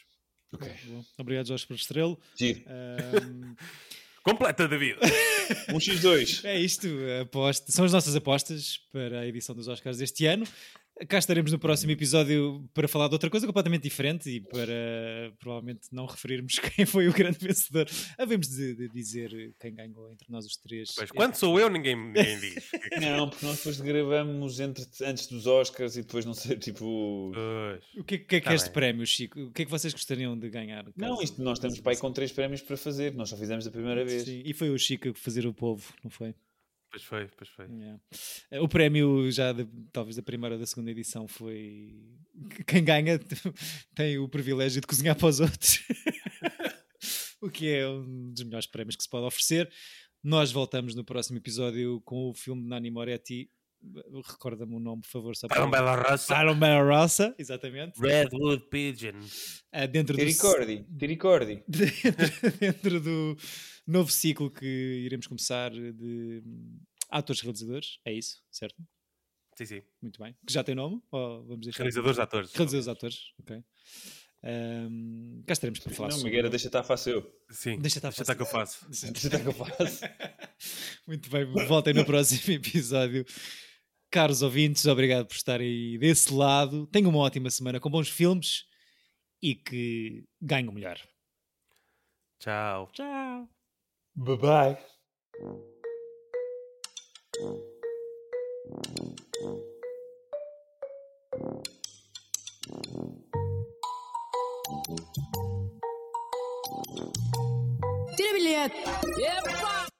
Okay. Obrigado, Jorge, por estrelo. Um... [LAUGHS] Completa, David. um x2. É isto. Aposta. São as nossas apostas para a edição dos Oscars deste ano. Cá estaremos no próximo episódio para falar de outra coisa completamente diferente e para provavelmente não referirmos [LAUGHS] quem foi o grande vencedor. Havemos de, de dizer quem ganhou entre nós os três. Mas quando sou eu, ninguém, ninguém diz. [LAUGHS] não, porque nós depois gravamos entre, antes dos Oscars e depois não sei, tipo. O que, que é que tá é este bem. prémio, Chico? O que é que vocês gostariam de ganhar? Não, isto, nós temos pai com três prémios para fazer, nós só fizemos a primeira vez. Sim, e foi o Chico fazer o povo, não foi? Pois foi, pois foi. Yeah. O prémio já de, talvez da primeira ou da segunda edição foi quem ganha [LAUGHS] tem o privilégio de cozinhar para os outros. [LAUGHS] o que é um dos melhores prémios que se pode oferecer. Nós voltamos no próximo episódio com o filme de Nani Moretti. Recorda-me o nome, por favor. Para Bela Roça. Para Bela Roça, exatamente. Redwood Pigeon. Uh, dentro Tiricordi. Do... Tiricordi. dentro, dentro do [LAUGHS] novo ciclo que iremos começar de atores realizadores, é isso, certo? Sim, sim. Muito bem. Que já tem nome? Ou vamos deixar Realizadores de atores. Realizadores de atores, ok. Um, cá estaremos para falar Não, Miguel, deixa estar fácil. Sim, deixa estar, deixa estar que eu faço. Deixa estar que eu faço. [LAUGHS] Muito bem, voltem no próximo [LAUGHS] episódio. Caros ouvintes, obrigado por estarem desse lado. Tenham uma ótima semana com bons filmes e que ganhem melhor. Tchau. Tchau. Bye bye. Tira bilhete. Epa!